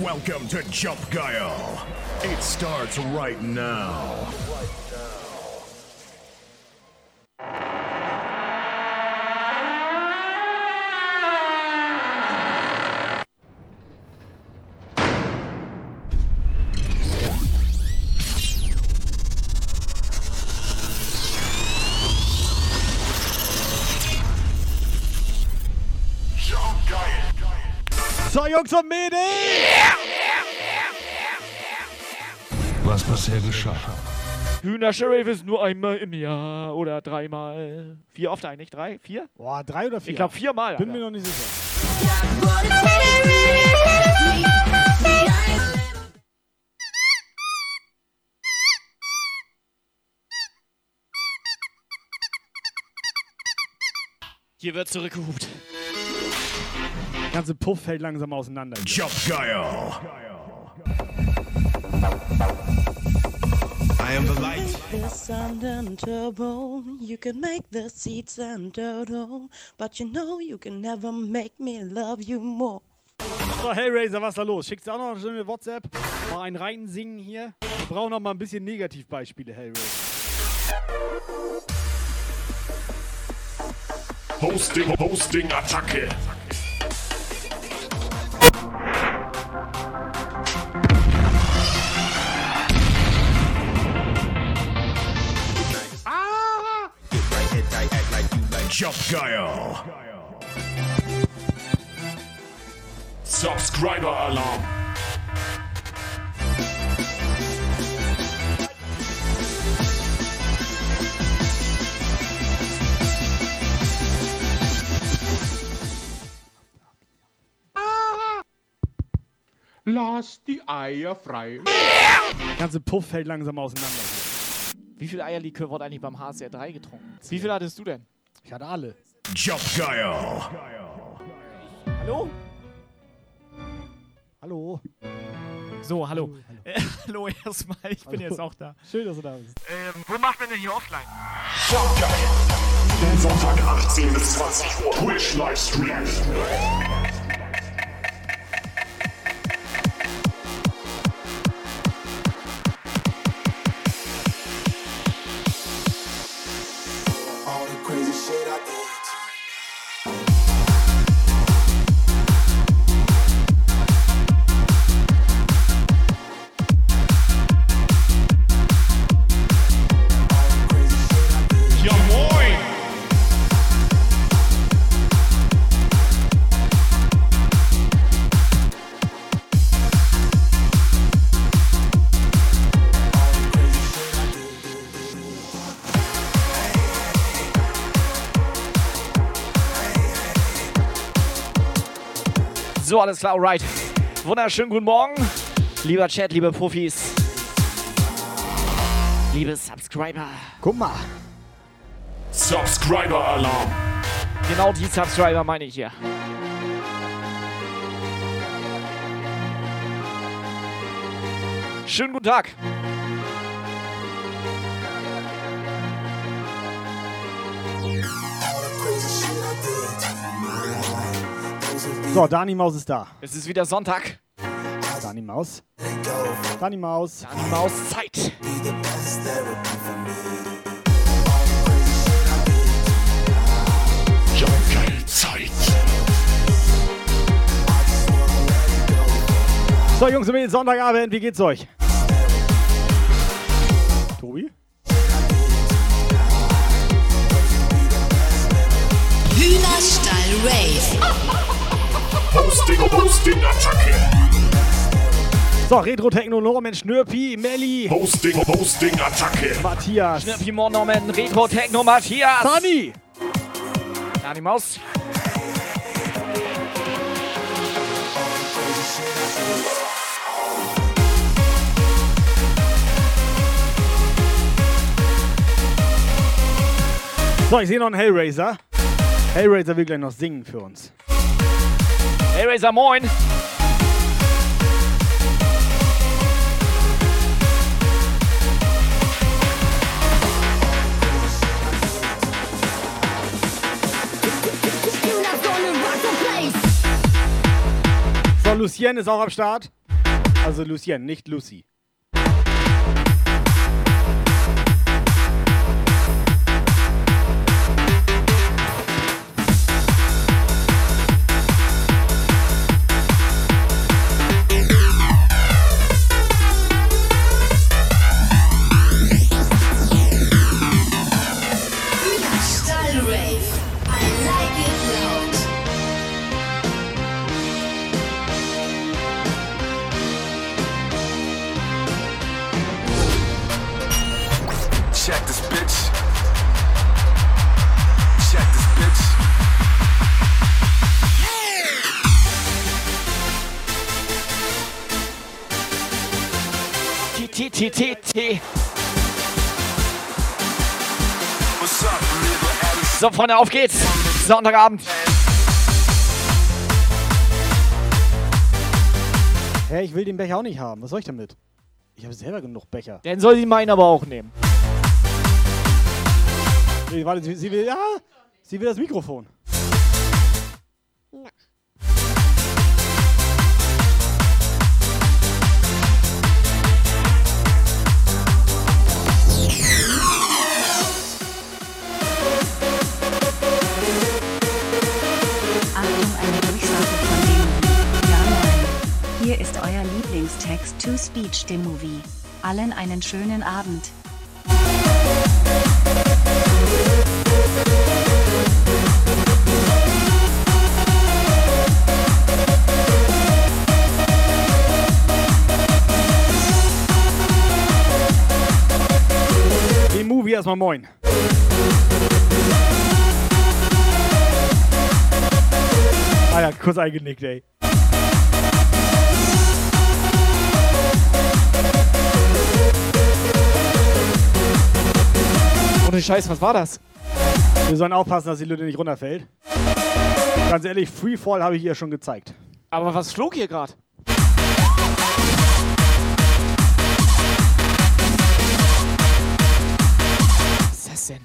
Welcome to Jump Guile. It starts right now. Jump Guile. So, Jungs und bisher geschah. Hühner-Sheriff ist nur einmal im Jahr oder dreimal. Wie oft eigentlich? Drei? Vier? Boah, drei oder vier? Ich glaube viermal. Bin Alter. mir noch nicht sicher. Hier wird zurückgehupt. Der ganze Puff fällt langsam auseinander. Jump Guile. I am the light. The sun and turbo, you can make the seats and turtle, but you know you can never make me love you more. So, Hellraiser, was ist da los? Schickst du auch noch eine schöne WhatsApp? Mal einen rein singen hier? Wir brauchen noch mal ein bisschen Negativbeispiele, Hellraiser. Hosting, Hosting, Attacke. Guile. Subscriber Alarm. Lass die Eier frei. Der ganze Puff fällt langsam auseinander. Wie viel Eierlikör wurde eigentlich beim HCR 3 getrunken? Wie viel hattest du denn? Ich hatte alle. Guile. Hallo? Hallo. So, hallo. Äh, hallo erstmal, ich bin Hallo. jetzt auch da. Schön, dass du da bist. Ähm, wo macht man denn hier offline? Jump Guile. Jeden Sonntag 18 bis 20 Uhr. Twitch Livestream. So, alles klar, alright. Wunderschönen guten Morgen, lieber Chat, liebe Profis, liebe Subscriber. Guck mal. Subscriber Alarm. Genau die Subscriber meine ich hier. Schönen guten Tag. So, Dani Maus ist da. Es ist wieder Sonntag. Dani Maus. Dani Maus. Dani Maus Zeit. Jump Guile Zeit. So, Jungs und Mädels, Sonntagabend, wie geht's euch? Tobi? Hühnerstall Rave. Hosting, Hosting, Attacke. So, Retro Techno, Norman, Schnürpi, Melli, Hosting, Hosting, Attacke. Matthias, Schnippi Norman, Retro Techno Matthias. Dani. Dani Maus. So, ich sehe noch einen Hellraiser. Hellraiser will gleich noch singen für uns. Hey Razer, moin. So, Lucien ist auch am Start. Also Lucien, nicht Lucy. T, T, T, T, T. What's up, little Alice? So, Freunde, auf geht's. Sonntagabend. Hä, ich will den Becher auch nicht haben. Was soll ich damit? Ich habe selber genug Becher. Dann soll sie meinen aber auch nehmen. Nee, warte, sie, sie will. Ja, sie will das Mikrofon. Achtung, Hier ist euer Lieblingstext to Speech dem Movie. Allen einen schönen Abend. Den Movie erstmal moin. Ah ja, kurz eingenickt, ey. Ohne Scheiß, was war das? Wir sollen aufpassen, dass die Lütte nicht runterfällt. Ganz ehrlich, Freefall habe ich ihr schon gezeigt. Aber was flog hier gerade? Was ist das denn?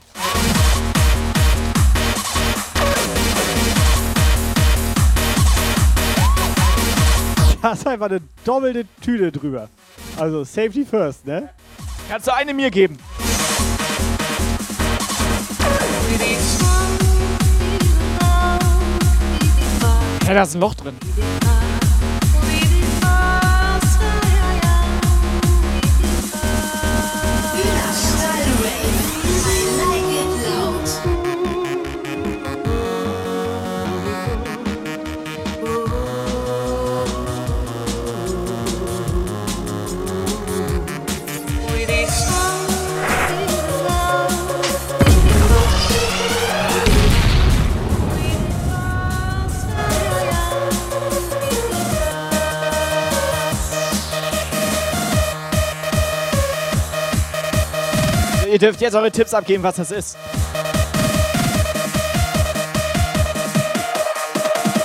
Da ist einfach eine doppelte Tüte drüber. Also Safety first, ne? Kannst du eine mir geben? Ja, da ist ein Loch drin. Dürft jetzt eure Tipps abgeben, was das ist.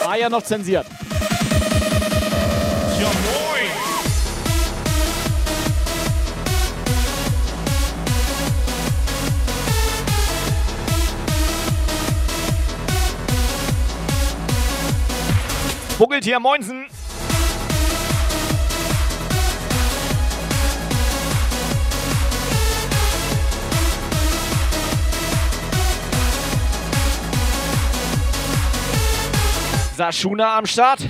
War ja noch zensiert. Ja moin! Buckeltier Moinsen. Saschuna am Start.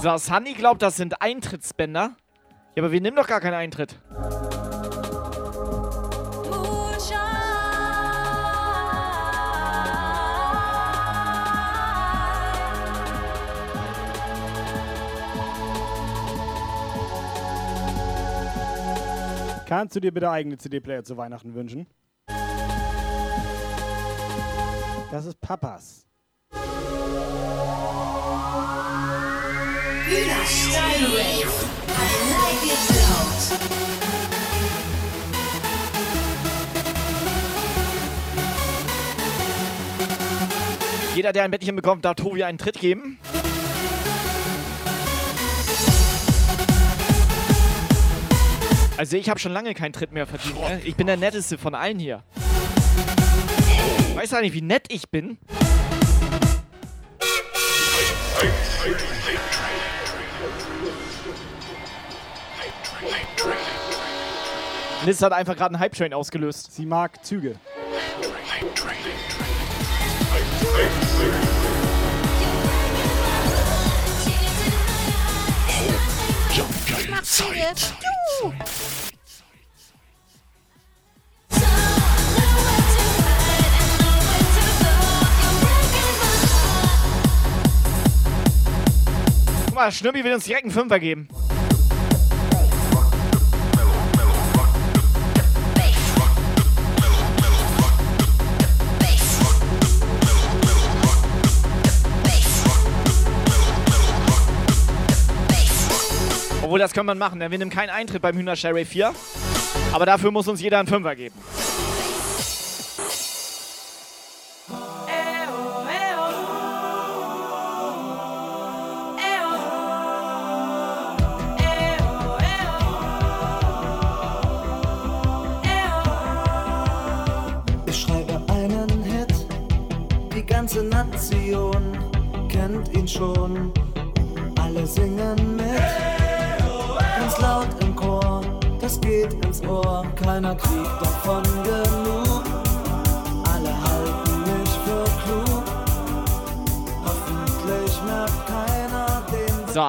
So, Sunny glaubt, das sind Eintrittsbänder. Ja, aber wir nehmen doch gar keinen Eintritt. Kannst du dir bitte eigene CD-Player zu Weihnachten wünschen? Das ist Papas. Jeder, der ein Bettchen bekommt, darf Tobi einen Tritt geben. Also ich habe schon lange keinen Tritt mehr verdient. Ne? Ich bin der netteste von allen hier. Weißt du nicht, wie nett ich bin? Liz hat einfach gerade einen Hype-Train ausgelöst. Sie mag Züge. Zeit. Guck mal, Schnürbi will uns direkt einen Fünfer geben. Obwohl, das kann man machen, denn wir nehmen keinen Eintritt beim Hühner Sheriff 4. Aber dafür muss uns jeder einen Fünfer geben. Ich schreibe einen Hit, die ganze Nation kennt ihn schon.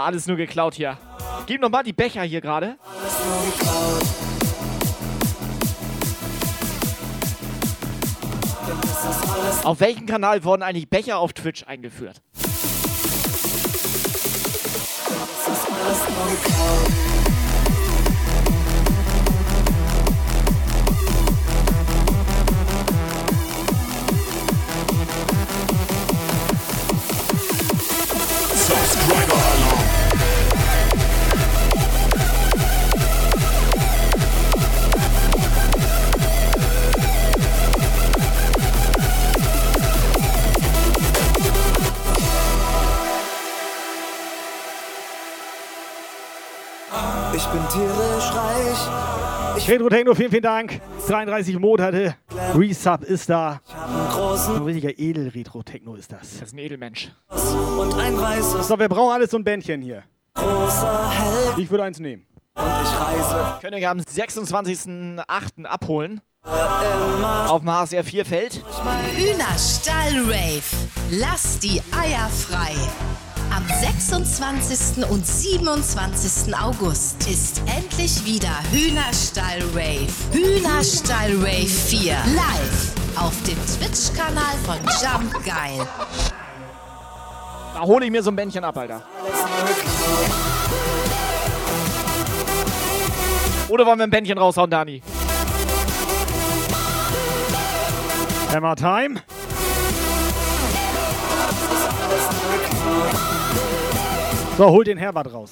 Alles nur geklaut hier. Gib nochmal die Becher hier gerade. ist Auf welchem Kanal wurden eigentlich Becher auf Twitch eingeführt? alles nur geklaut. Retro Techno, vielen, vielen Dank. 33 Monate. Resub ist da. hab einen großen Ein richtiger Edel-Retro-Techno ist das. Das ist ein Edelmensch. und ein weißes So, wir brauchen alles so ein Bändchen hier. großer Held Ich würde eins nehmen. und ich reise Könnt ihr am 26.08. abholen. Auf dem HSR 4 Feld. Hühnerstall Rave. Lass die Eier frei. Am 26. und 27. August ist endlich wieder Hühnerstall Rave. Hühnerstall Rave 4. Live auf dem Twitch-Kanal von Jump Geil. Da hole ich mir so ein Bändchen ab, Alter. Oder wollen wir ein Bändchen raushauen, Dani? Hammer Time. So, hol den Herbert raus.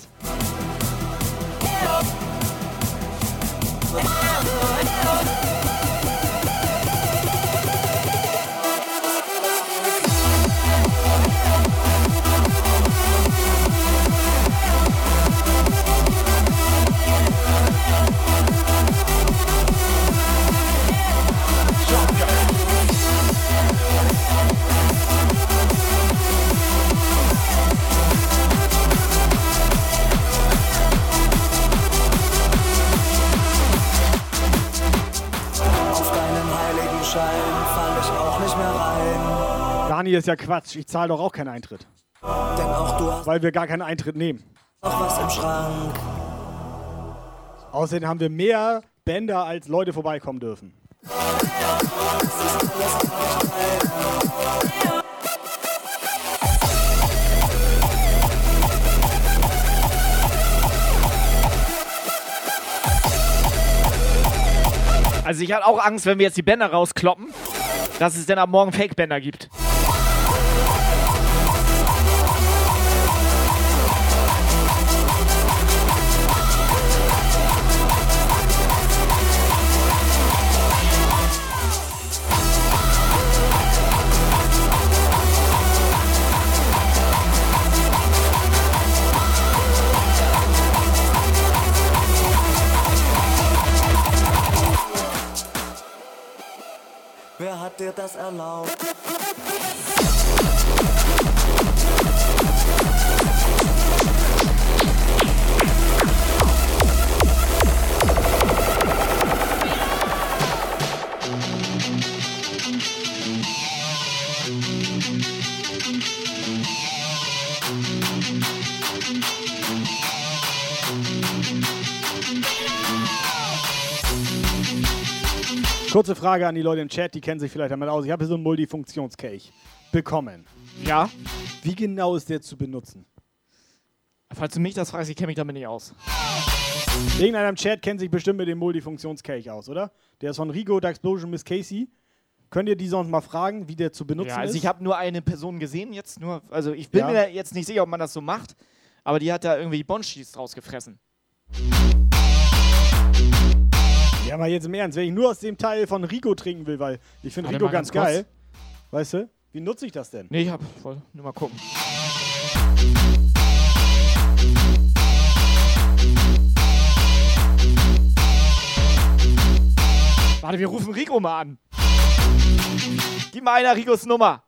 Dani, ist ja Quatsch. Ich zahle doch auch keinen Eintritt. Denn auch du hast Weil wir gar keinen Eintritt nehmen. noch was im Schrank. Außerdem haben wir mehr Bänder, als Leute vorbeikommen dürfen. Also ich hatte auch Angst, wenn wir jetzt die Bänder rauskloppen, dass es dann ab morgen Fake-Bänder gibt. Wer hat dir Kurze Frage an die Leute im Chat, die kennen sich vielleicht damit aus. Ich habe hier so einen Multifunktionskelch bekommen. Ja? Wie genau ist der zu benutzen? Falls du mich das fragst, ich kenne mich damit nicht aus. Irgendeiner im Chat kennt sich bestimmt mit dem Multifunktionskelch aus, oder? Der ist von Rigo, The Explosion, Miss Casey. Könnt ihr die sonst mal fragen, wie der zu benutzen Ja, also ist? ich habe nur eine Person gesehen jetzt, nur, also ich bin Ja. mir jetzt nicht sicher, ob man das so macht, aber die hat da irgendwie Bonschis draus gefressen. Ja, mal jetzt im Ernst, wenn ich nur aus dem Teil von Rigo trinken will, weil ich finde mal ganz ganz geil. Weißt du? Wie nutze ich das denn? Nee, ich hab, wollte nur mal gucken. Warte, wir rufen Rico mal an. Gib mal einer Ricos Nummer.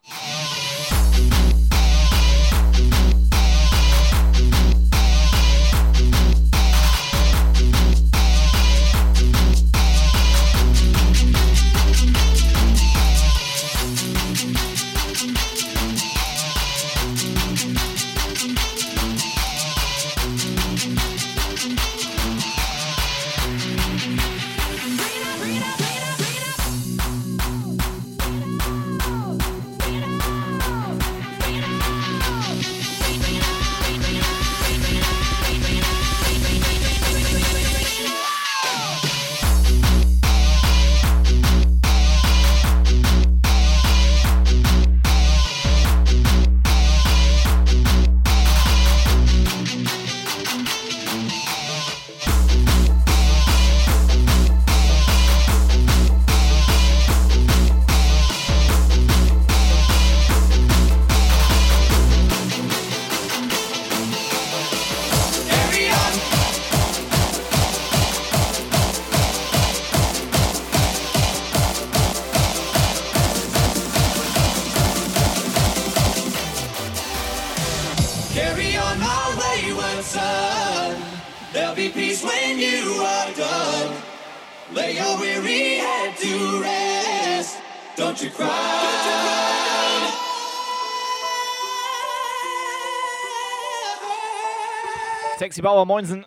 Sexy Bauer, moinsen.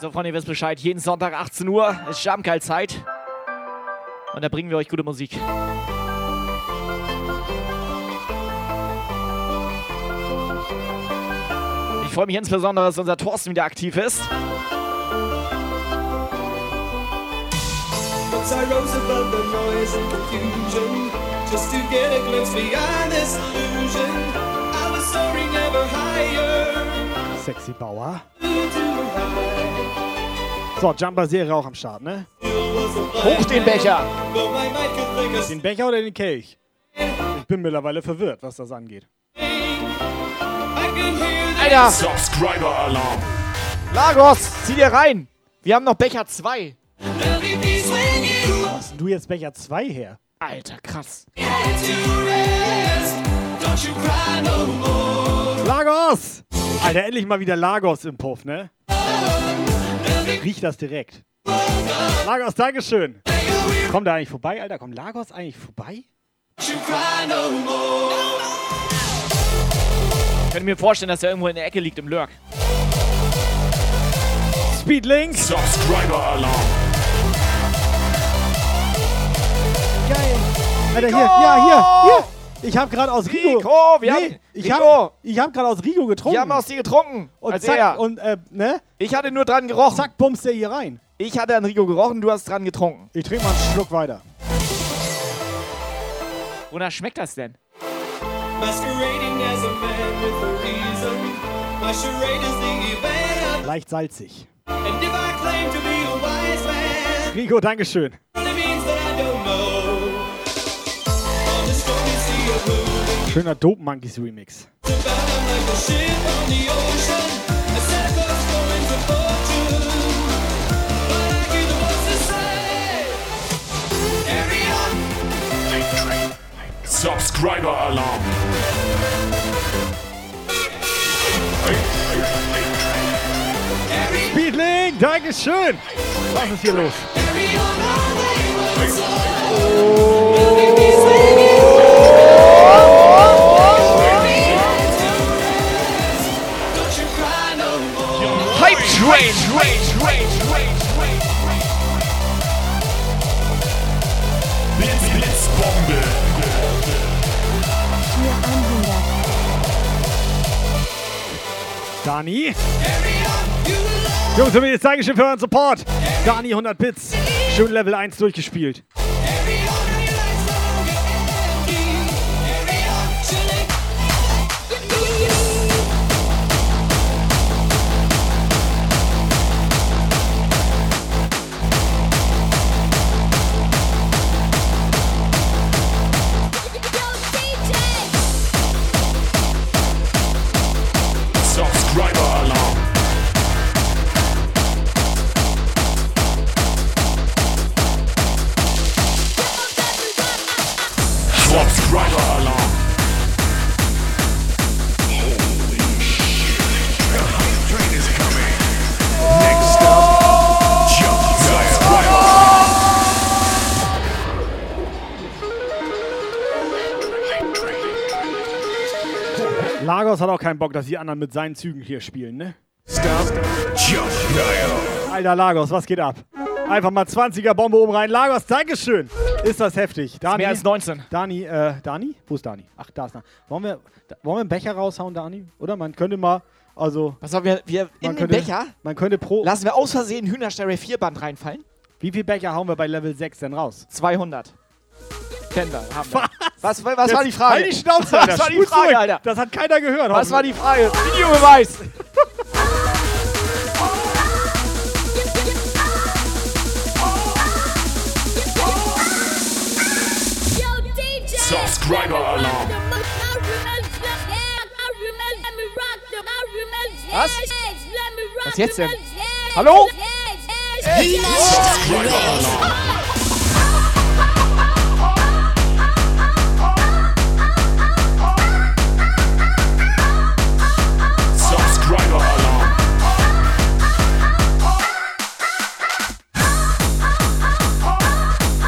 So, Freunde, ihr wisst Bescheid. Jeden Sonntag 18 Uhr ist Schamkeil-Zeit. Und da bringen wir euch gute Musik. Ich freue mich insbesondere, dass unser Thorsten wieder aktiv ist. Once I rose above the noise and confusion, just to get a glimpse beyond this illusion. I was soaring ever higher. Sexy Bauer. So, Jumper-Serie auch am Start, ne? Hoch den Becher! Den Becher oder den Kelch? Ich bin mittlerweile verwirrt, was das angeht. Alter! Subscriber Alarm. Lagos, zieh dir rein! Wir haben noch Becher 2. there'll be peace when you Wo hast denn du jetzt Becher 2 her? Alter, krass. Lagos! Alter, endlich mal wieder Lagos im Puff, ne? Riecht das direkt. Lagos, Dankeschön. Kommt der eigentlich vorbei, Alter? Kommt Lagos eigentlich vorbei? Ich könnte mir vorstellen, dass er irgendwo in der Ecke liegt im Lurk. Speedlink! Subscriber Alarm. Geil! Alter, hier, ja, hier, hier! Ich hab gerade aus Rigo. Rico, wir nee, haben- ich Rico. hab, ich hab gerade aus Rigo getrunken. Wir haben aus dir getrunken. und als zack, er. und äh, ne? ich hatte nur dran gerochen. Zack, bummst der hier rein. Ich hatte an Rico gerochen, du hast dran getrunken. Ich trinke mal einen Schluck weiter. Wonach schmeckt das denn? Masquerading as a man Schöner Dope Monkeys Remix. Subscriber Alarm. Speedling, Dankeschön. Was ist hier los? Oh. Train. Blitz, Blitzbombe. Hier 100. Dani. Jungs und Mädels, Dankeschön für euren Support. Dani, 100 Bits. Schön Level 1 durchgespielt. Keinen Bock, dass die anderen mit seinen Zügen hier spielen, ne? Alter Lagos, was geht ab? Einfach mal 20er Bombe oben rein. Lagos, Dankeschön. Ist das heftig. Dani, Mehr als 19. Dani, äh, Dani? Wo ist Dani? Ach, da ist Dani. Wollen wir, da, wollen wir einen Becher raushauen, Dani? Oder man könnte mal, also, Pass auf, wir, wir in man den könnte, Becher man könnte pro, lassen wir aus Versehen Hühnerstelle 4 Band reinfallen. wie viel Becher hauen wir bei Level 6 denn raus? 200. Kennen wir, haben wir. Was, was war die Frage? Halt die Schnauze, Was Alter. war die Frage. Alter? Das hat keiner gehört. Was war die. Frage? Videobeweis. Subscriber Alarm. Was? Was jetzt denn? Hallo? Subscriber Alarm.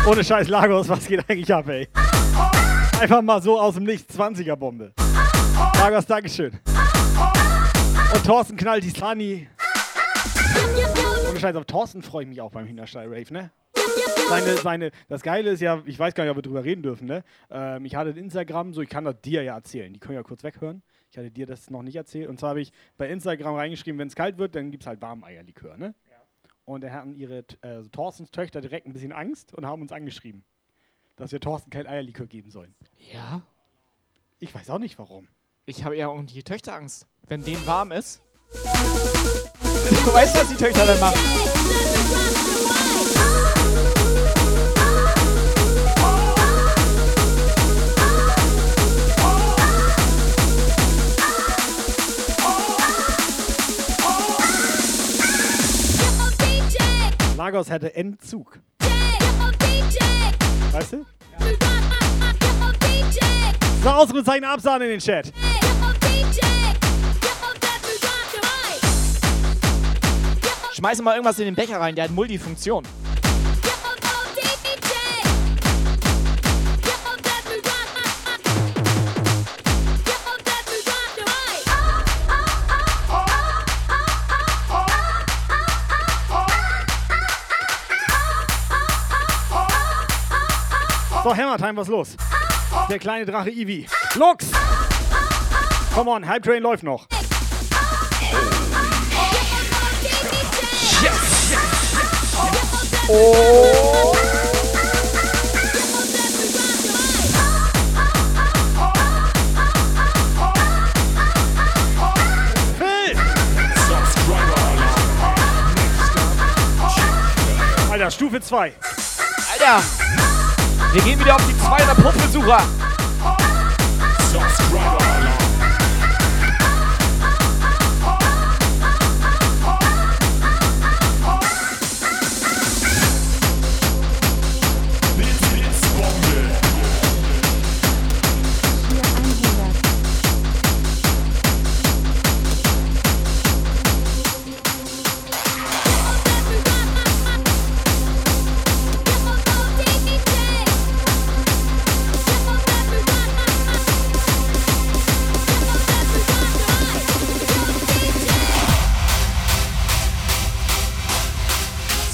Ohne Scheiß Lagos, was geht eigentlich ab, ey? Einfach mal so aus dem Nichts 20er Bombe. Lagos, Dankeschön. Und Thorsten knallt die Sunny. Ohne Scheiß, auf Thorsten freue ich mich auch beim Hinterstall Rave, ne? Seine, seine, das Geile ist ja, ich weiß gar nicht, ob wir drüber reden dürfen, ne? Ähm, ich hatte Instagram, so ich kann das dir ja erzählen. Die können ja kurz weghören. Ich hatte dir das noch nicht erzählt. Und zwar habe ich bei Instagram reingeschrieben, wenn es kalt wird, dann gibt es halt Warmeierlikör, ne? Und da hatten ihre, äh, Thorstens Töchter direkt ein bisschen Angst und haben uns angeschrieben, dass wir Thorsten kein Eierlikör geben sollen. Ja. Ich weiß auch nicht warum. Ich habe eher um die Töchter Angst. Wenn denen warm ist. Du weißt, was die Töchter dann machen. Lagos hätte Entzug. Weißt du? So, Ausrufezeichen Absahne in den Chat. Schmeiß mal irgendwas in den Becher rein, der hat Multifunktion. So, Hammertime, was los? Der kleine Drache Eevee. Lux! Come on, Hype Train läuft noch. Oh. Subscriber Alarm. Alter, Stufe 2. Alter! Wir gehen wieder auf die 200 Puffbesucher.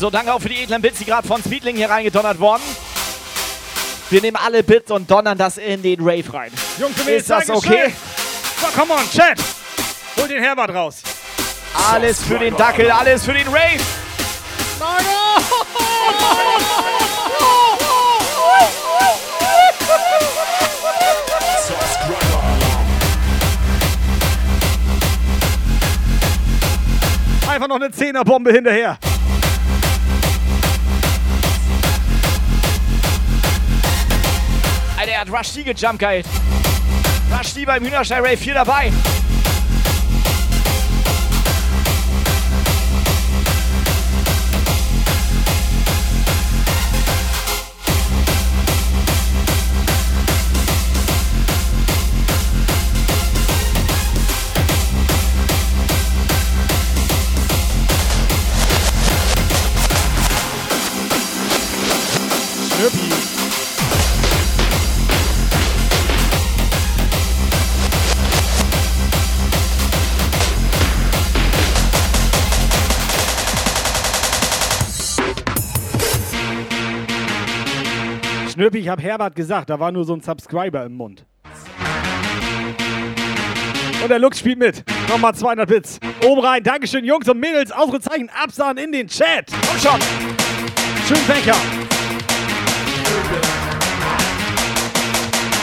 So, danke auch für die edlen Bits, die gerade von Speedling hier reingedonnert wurden. Wir nehmen alle Bits und donnern das in den Rave rein. Jungs Ist das okay? So, come on, Chat. Hol den Herbert raus. Alles für den Dackel, alles für den Rave. Einfach noch eine Zehnerbombe hinterher. Hat Rush D gejumpt, geil. Rush D beim Hühnerstall Rave 4 dabei. Schnüppi, ich hab Herbert gesagt, da war nur so ein Subscriber im Mund. Und der Lux spielt mit. Nochmal 200 Bits. Oben rein. Dankeschön, Jungs und Mädels. Ausrufezeichen. Absahen in den Chat. Komm schon. Schön Becher.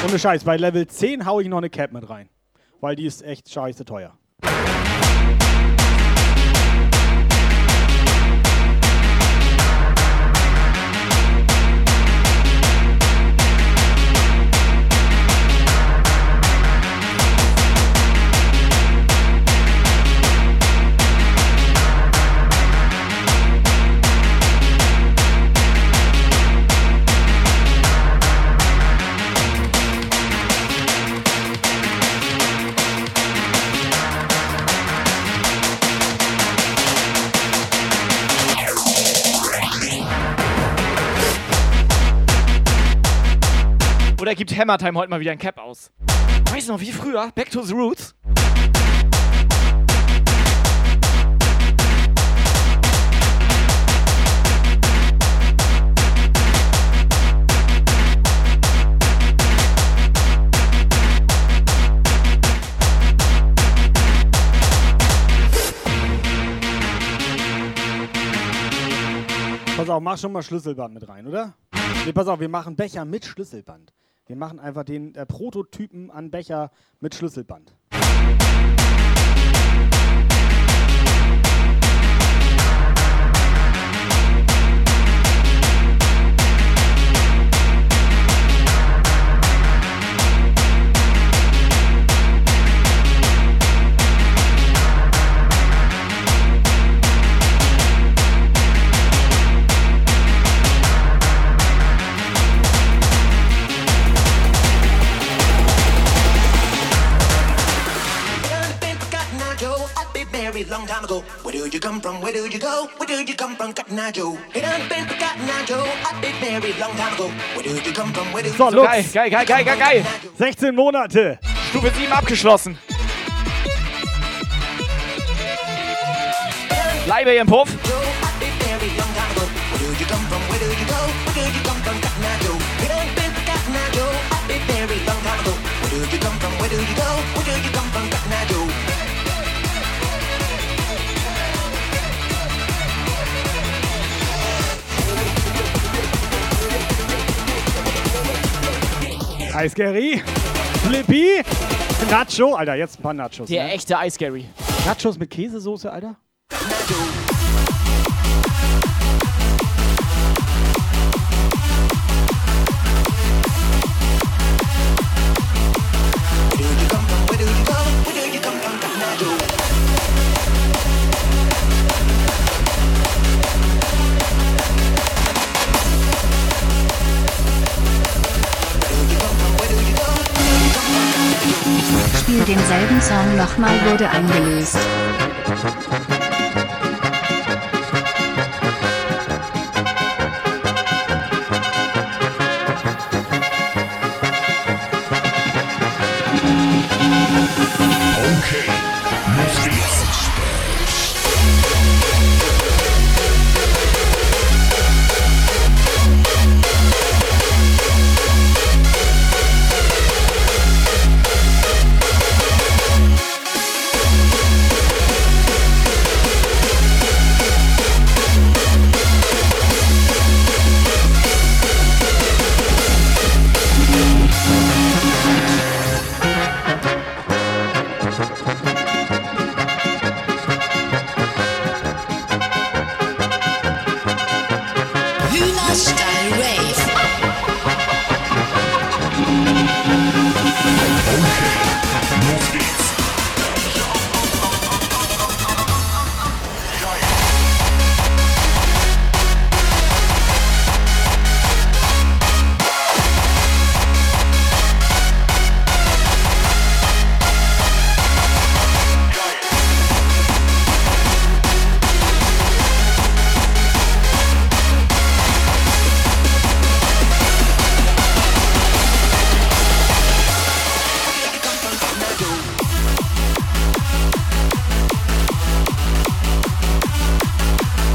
Ohne Scheiß, bei Level 10 hau ich noch eine Cap mit rein. Weil die ist echt scheiße teuer. Oder gibt Hammer Time heute mal wieder ein Cap aus? Weißt du noch, wie früher? Back to the Roots? Pass auf, mach schon mal Schlüsselband mit rein, oder? Nee, pass auf, wir machen Becher mit Schlüsselband. Wir machen einfach den äh, Prototypen an Becher mit Schlüsselband. Long time ago. Where did you come from? Where did you go? Where did you come from, Cotton Eye Joe? It done been forgotten, Eye Joe. I've been married long time ago. Where did you come from? Where did So, you Lux. Geil, geil, geil, geil, geil. 16 Monate. Stufe 7 abgeschlossen. Bleibe hier im Puff. Eisgary. Flippy. Nacho. Alter, jetzt ein paar Nachos. Der ne? echte Ice Gary. Nachos mit Käsesoße, Alter? Spiel denselben Song nochmal wurde eingelöst.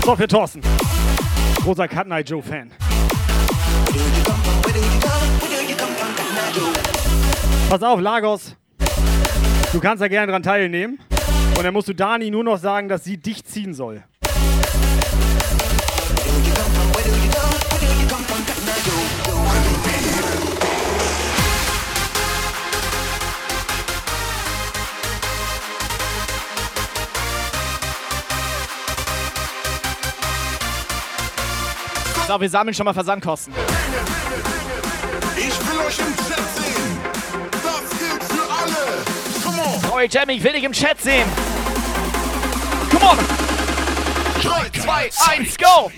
So, für Thorsten. Großer Cut Night Joe Fan. Pass auf, Lagos. Du kannst da gerne dran teilnehmen. Und dann musst du Dani nur noch sagen, dass sie dich ziehen soll. So, wir sammeln schon mal Versandkosten. Ich will euch im Chat sehen. Das gilt für alle. Come on. Roy Jamie, ich will dich im Chat sehen. Come on. 3, 2, 1, go!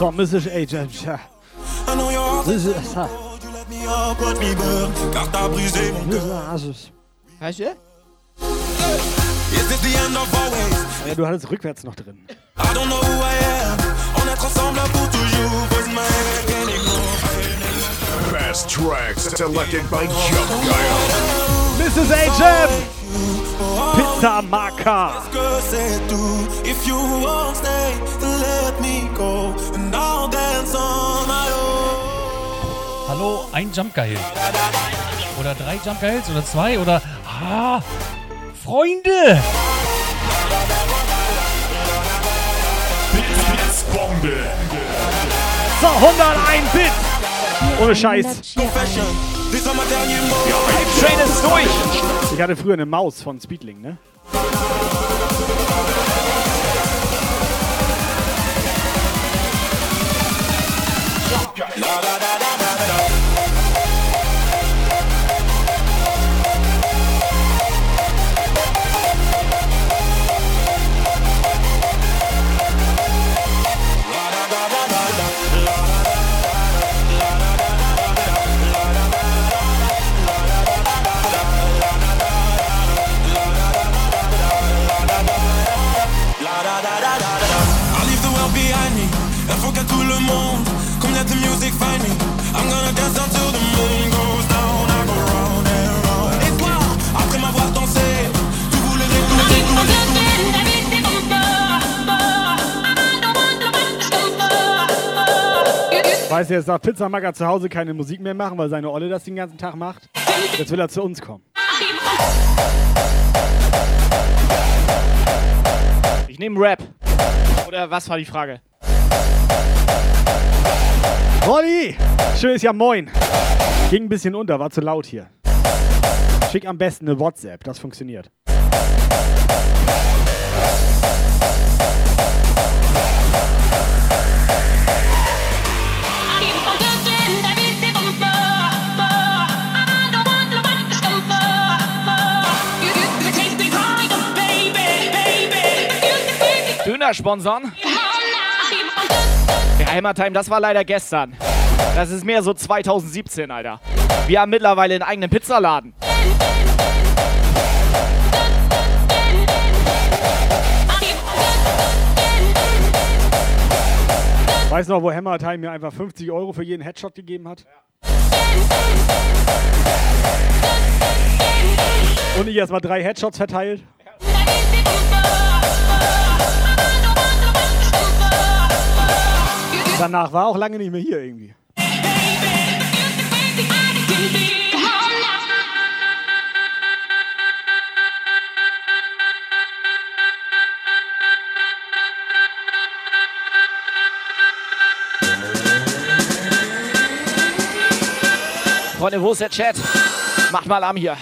You let me up, watch me burn. Car t'as brisé mon cœur. Weißt du? Ja, du hattest rückwärts noch drin. I don't know who I am. On est ensemble pour toujours. Voice my head, can't ignore. Best tracks selected by Jump Guy. Mrs. Agent! Pizza Marker! If you won't stay, Hallo, ein Jump Geil. Oder drei Jump Geils oder zwei oder. Ah, Freunde! Blitzbombe. So, 101 Bit! Ohne Scheiß. Hype Train ist durch! Ich hatte früher eine Maus von Speedling, ne? I leave Weißt du, jetzt darf Pizzamacker zu Hause keine Musik mehr machen, weil seine Olle das den ganzen Tag macht. Jetzt will er zu uns kommen. Ich nehme Rap. Oder was war die Frage? Rolli! Schönes Jahr Moin. Ging ein bisschen unter, war zu laut hier. Schick am besten eine WhatsApp, das funktioniert. Döner sponsern? Der Heimatheim, das war leider gestern. Das ist mehr so 2017, Alter. Wir haben mittlerweile einen eigenen Pizzaladen. Weißt du noch, wo Hammertime mir einfach 50 Euro für jeden Headshot gegeben hat? Und ich erstmal drei Headshots verteilt. danach war auch lange nicht mehr hier irgendwie. Freunde, wo ist der Chat? Macht mal Alarm hier.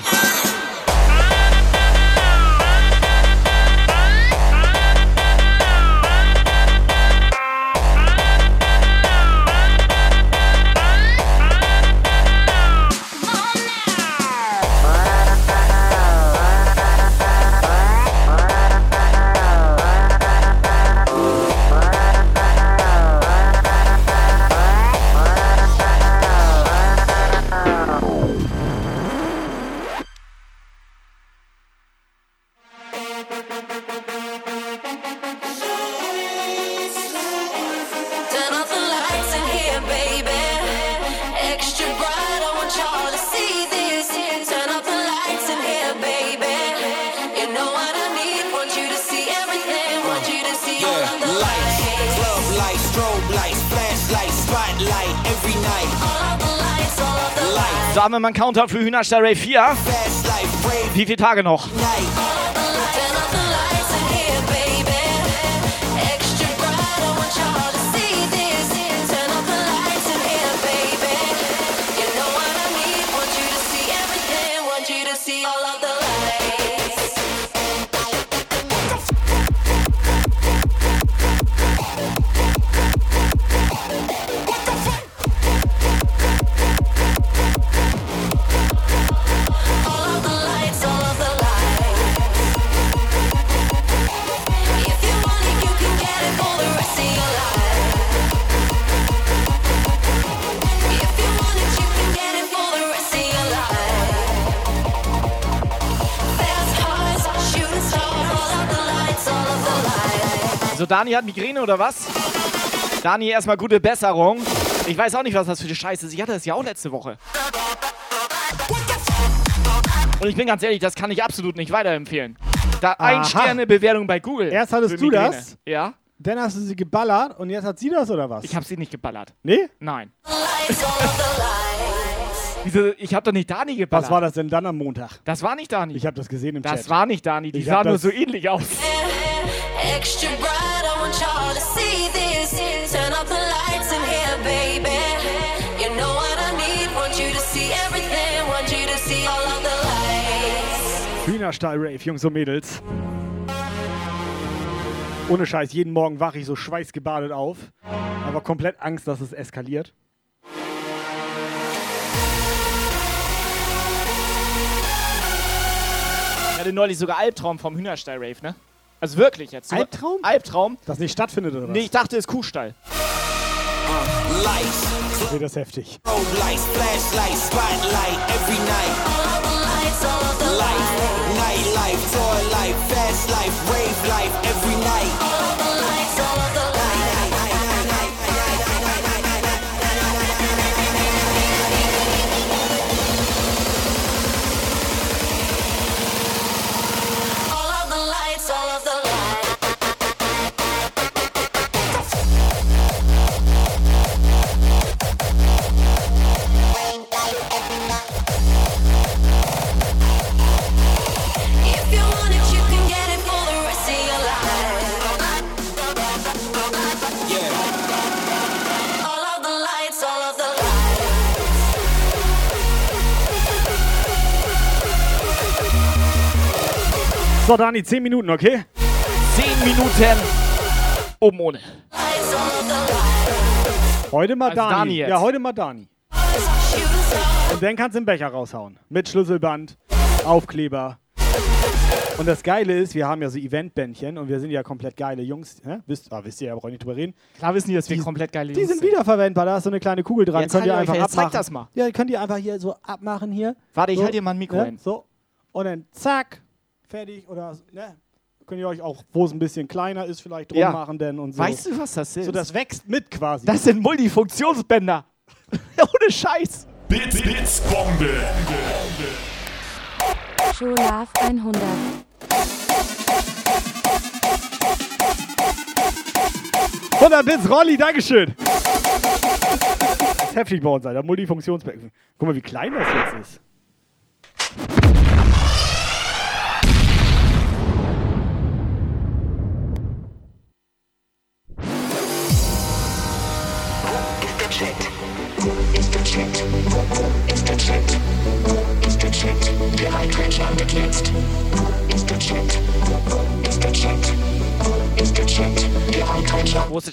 Mann Countdown für Hühnerstall Ray 4. Wie viele Tage noch? Night. Dani hat Migräne oder was? Dani, erstmal gute Besserung. Ich weiß auch nicht, was das für eine Scheiße ist. Ich hatte das ja auch letzte Woche. Und ich bin ganz ehrlich, das kann ich absolut nicht weiterempfehlen. Da ein Sterne Bewertung bei Google. Erst hattest du das. Ja. Dann hast du sie geballert und jetzt hat sie das oder was? Ich habe sie nicht geballert. Nee? Nein. Wieso? ich habe doch nicht Dani geballert. Was war das denn dann am Montag? Das war nicht Dani. Ich habe das gesehen im das Chat. Das war nicht Dani. Die ich sah nur so ähnlich aus. Hühnerstall Rave, Jungs und Mädels. Ohne Scheiß, jeden Morgen wache ich so schweißgebadet auf, aber komplett Angst, dass es eskaliert. Ich hatte neulich sogar Albtraum vom Hühnerstall-Rave, ne? Also wirklich jetzt. Albtraum? Albtraum. Das nicht stattfindet oder was? Nee, ich dachte, es ist Kuhstall. Okay, das ist heftig. Lights, flashlight, spotlight, every night. All the lights, all the lights. So, Dani, 10 Minuten, okay? 10 Minuten oben ohne. Heute mal also Dani. Dani ja, heute mal Dani. Und dann kannst du den Becher raushauen. Mit Schlüsselband, Aufkleber. Und das Geile ist, wir haben ja so Eventbändchen und wir sind ja komplett geile Jungs. Ne? Wisst, ah, wisst ihr, ja, braucht nicht drüber reden. Klar wissen die, dass wir komplett geile Jungs sind. Die sind wiederverwendbar, da ist so eine kleine Kugel dran. Jetzt könnt ihr einfach euch, abmachen. Zeig das mal. Ja, könnt ihr einfach hier so abmachen hier. Warte, ich so, halte dir mal ein Mikro ne? hin. So. Und dann zack fertig oder ne? Könnt ihr euch auch, wo es ein bisschen kleiner ist, vielleicht drum Ja. machen denn und so. Weißt du, was das ist? so, das wächst mit quasi. das sind Multifunktionsbänder. Ohne Scheiß. Bits, Bits, Bombe. Show Love 100. Und dann Bits Rolli, Dankeschön. Das ist heftig bei uns, Alter. Multifunktionsbänder. Guck mal, wie klein das jetzt ist.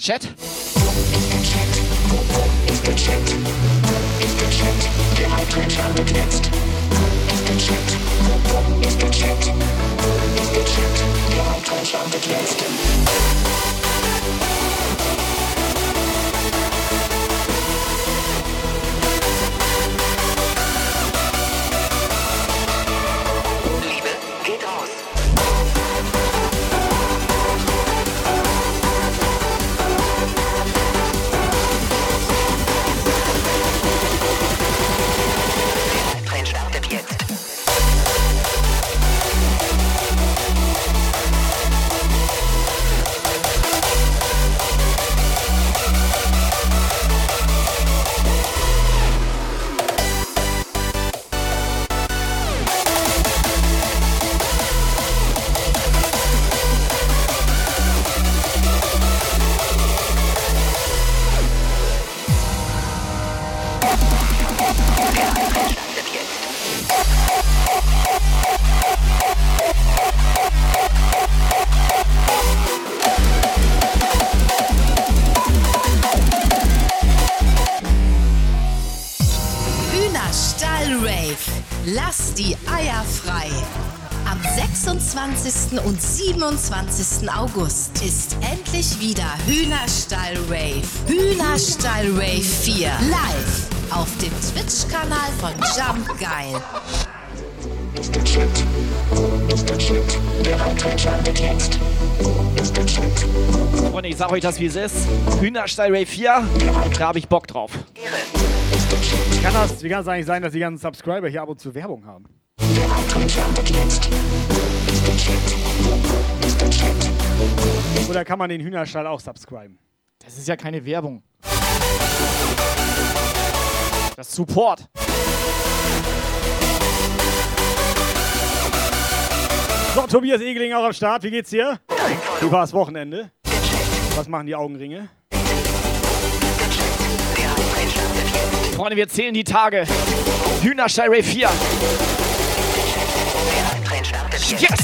Der Chat? Ist der Chat? 27. August ist endlich wieder Hühnerstall Rave. Hühnerstall Rave 4 live auf dem Twitch-Kanal von Jump Geil. Ist der Chat? Ist der Chat? Der Eintritt startet jetzt. Ist der Chat? Freunde, ich sag euch das, wie es ist. Hühnerstall Ray 4, da habe ich Bock drauf. Wie kann, das, wie kann das eigentlich sein, dass die ganzen Subscriber hier ab und zu Werbung haben? Der. Oder kann man den Hühnerstall auch subscriben? Das ist ja keine Werbung. Das ist Support. So, Tobias Egeling auch am Start. Wie geht's dir? Wie war das Wochenende? Was machen die Augenringe? Freunde, wir zählen die Tage. Hühnerstall Ray 4. Yes!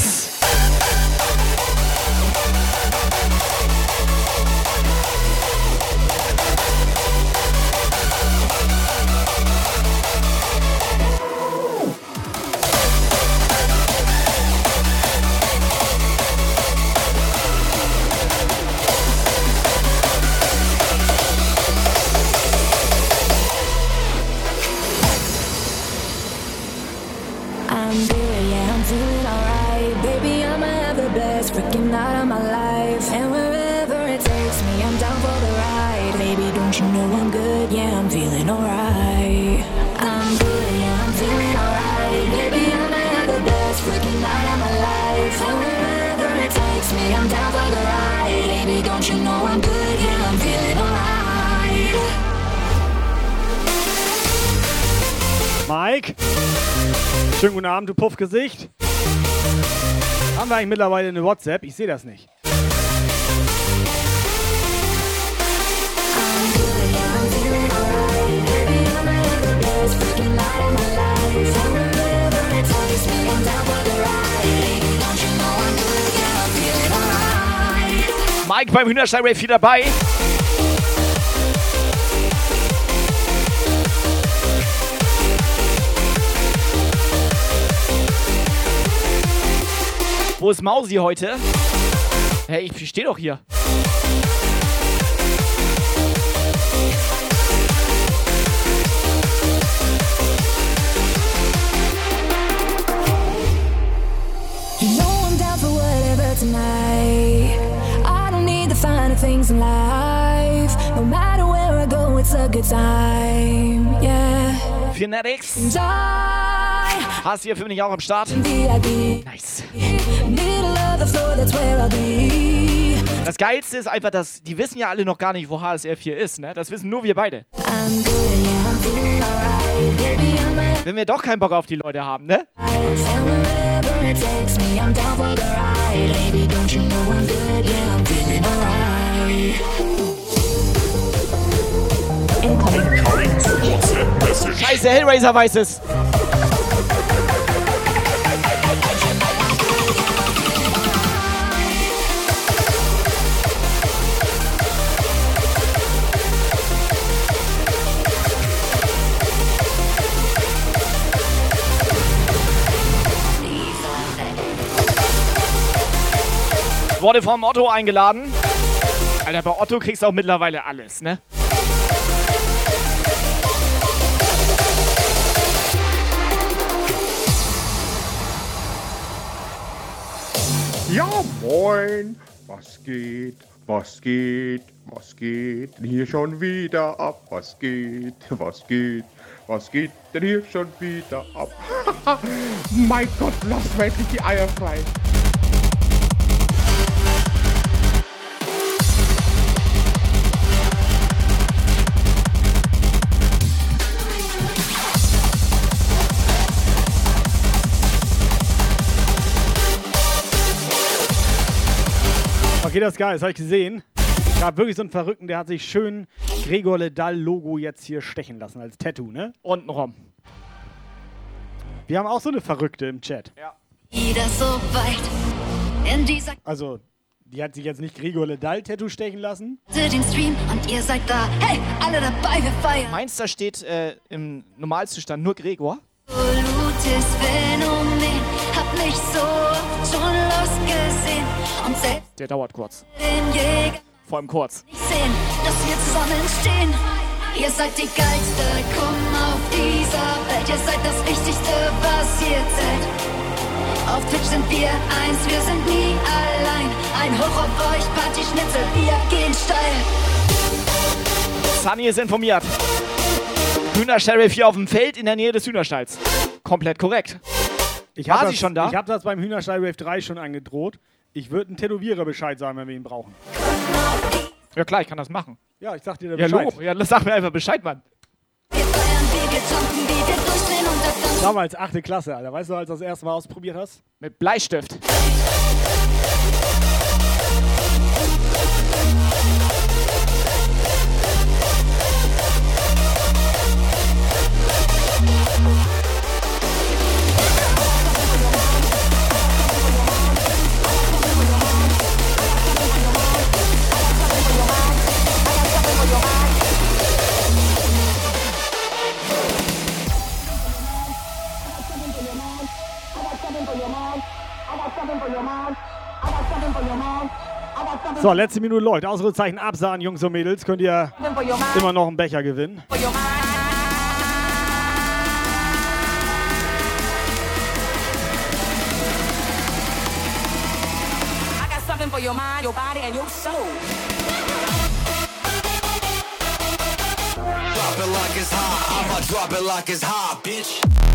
Schönen guten Abend, du Puffgesicht. Haben wir eigentlich mittlerweile eine WhatsApp? Ich sehe das nicht. Mike beim Hühnerstall Ray 4 dabei. Wo ist Mausi heute? Hey, ich stehe doch hier. Tonight. I don't need the finer things in life. No matter where I go, it's a good time. Yeah. Phonetics. Hast du hier für mich auch am Start? Nice. Das Geilste ist einfach, dass die wissen ja alle noch gar nicht, wo HSR 4 ist, ne? Das wissen nur wir beide. Wenn wir doch keinen Bock auf die Leute haben, ne? Baby, don't you know I'm good? Yeah, I'm feeling alright. Scheiße, Hellraiser weiß es. Wurde vom Otto eingeladen. Alter, bei Otto kriegst du auch mittlerweile alles, ne? Ja, moin. Was geht? Was geht? Was geht denn hier schon wieder ab? Was geht? Was geht? Was geht denn hier schon wieder ab? mein Gott, lass mir endlich die Eier frei. Okay, das ist geil, das habe ich gesehen. Gab wirklich so einen Verrückten, der hat sich schön Gregor Ledal-Logo jetzt hier stechen lassen als Tattoo, ne? Untenrum. Wir haben auch so eine Verrückte im Chat. Ja. Also, die hat sich jetzt nicht Gregor Ledal-Tattoo stechen lassen. den Stream und ihr seid da. Hey, alle dabei, wir feiern. Meinst da steht äh, im Normalzustand nur Gregor? Absolutes Phänomen. Hab mich so oft schon losgesehen. Und selbst Der dauert kurz. Vor allem kurz. nicht sehen, dass wir zusammenstehen. Ihr seid die geilste Kunden auf dieser Welt. Ihr seid das Wichtigste, was ihr zählt. Auf Twitch sind wir eins, wir sind nie allein. Ein Hoch auf euch, Partyschnitzel, wir gehen steil. Sunny ist informiert. Hühner-Sheriff hier auf dem Feld in der Nähe des Hühnerstalls. Komplett korrekt. Ich War sie das, schon da? Ich habe das beim Hühnerstall Wave 3 schon angedroht. Ich würde einen Tätowierer Bescheid sagen, wenn wir ihn brauchen. Ja klar, ich kann das machen. Ja, ich sag dir da Ja, Bescheid. Logo. Ja, sag mir einfach Bescheid, Mann. Damals achte Klasse, Alter. Weißt du, als du das erste Mal ausprobiert hast? Mit Bleistift. So, letzte Minute läuft. Ausrufezeichen absahen, Jungs und Mädels. Könnt ihr immer noch einen Becher gewinnen. Your mind, your body, and your soul. Drop it like it's hot. I'ma drop it like it's hot, bitch.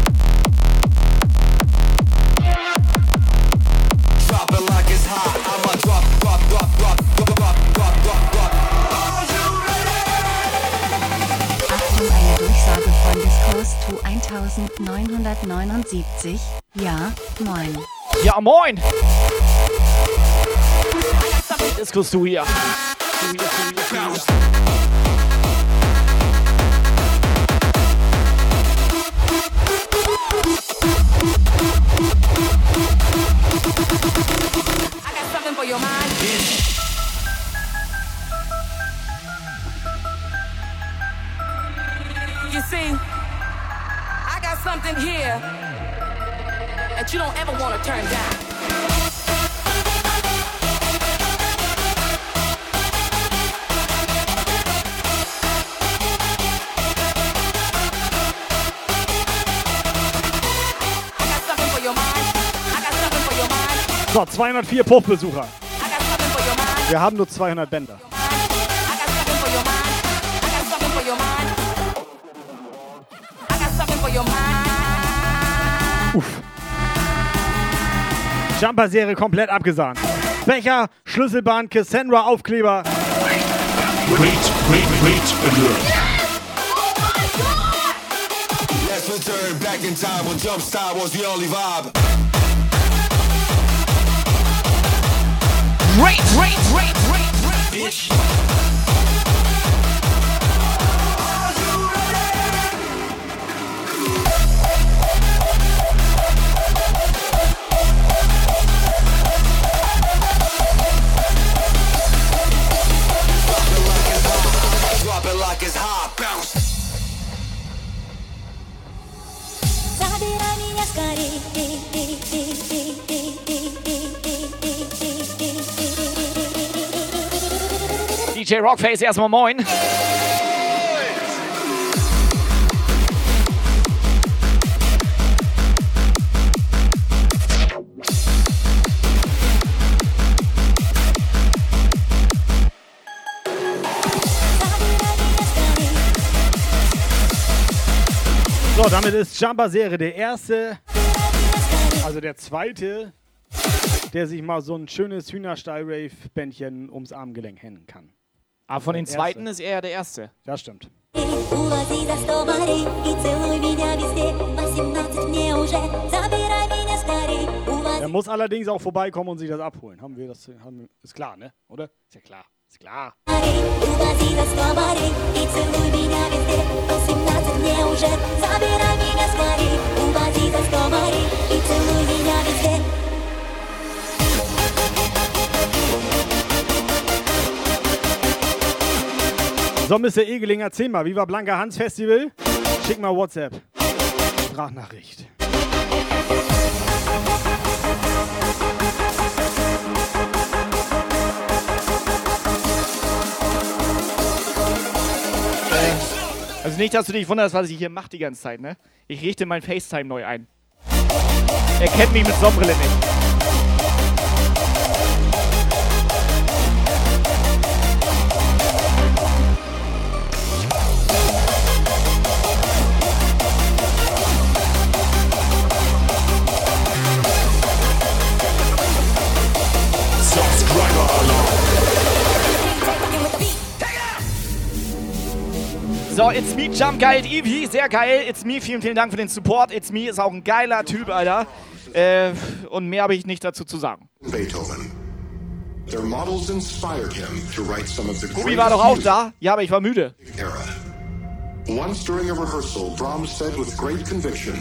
1979. Ja, moin. Ja, moin! Damit diskutierst du hier. Du hier, du hier, du hier. You see? something here that you don't ever want to turn down. So, 204 Puffbesucher. Wir haben nur 200 Bänder. your mind. Uff. Jumper-Serie komplett abgesahnt. Becher, Schlüsselbahn, Cassandra, Aufkleber. Great, great, Wait, wait, wait, return back in time when jump style was the only vibe. Great, great, great, great, great, great. DJ Rockface erstmal moin. Damit ist Jumper Serie der erste, also der zweite, der sich mal so ein schönes Hühnerstall-Rave-Bändchen ums Armgelenk hängen kann. Aber von den erste. zweiten ist er ja der erste. Ja, stimmt. Er muss allerdings auch vorbeikommen und sich das abholen. Haben wir das? Haben, ist klar, ne? Oder? Ist ja klar. Ist klar. So, Mr. Egelinger, erzähl mal, wie war Blanker Hans Festival? Schick mal WhatsApp. Sprachnachricht. Also nicht, dass du dich wunderst, was ich hier mache die ganze Zeit, ne? Ich richte mein FaceTime neu ein. Er kennt mich mit Sonnenbrille nicht. So, It's Me, Jump Geil, Eevee, sehr geil. It's Me, vielen, vielen Dank für den Support. It's Me ist auch ein geiler Typ, Alter. Äh, und mehr habe ich nicht dazu zu sagen. Beethoven. Their models inspired him to write some of the Tobi war doch auch da. Ja, aber ich war müde. era. Once during a rehearsal, Brahms said with great conviction,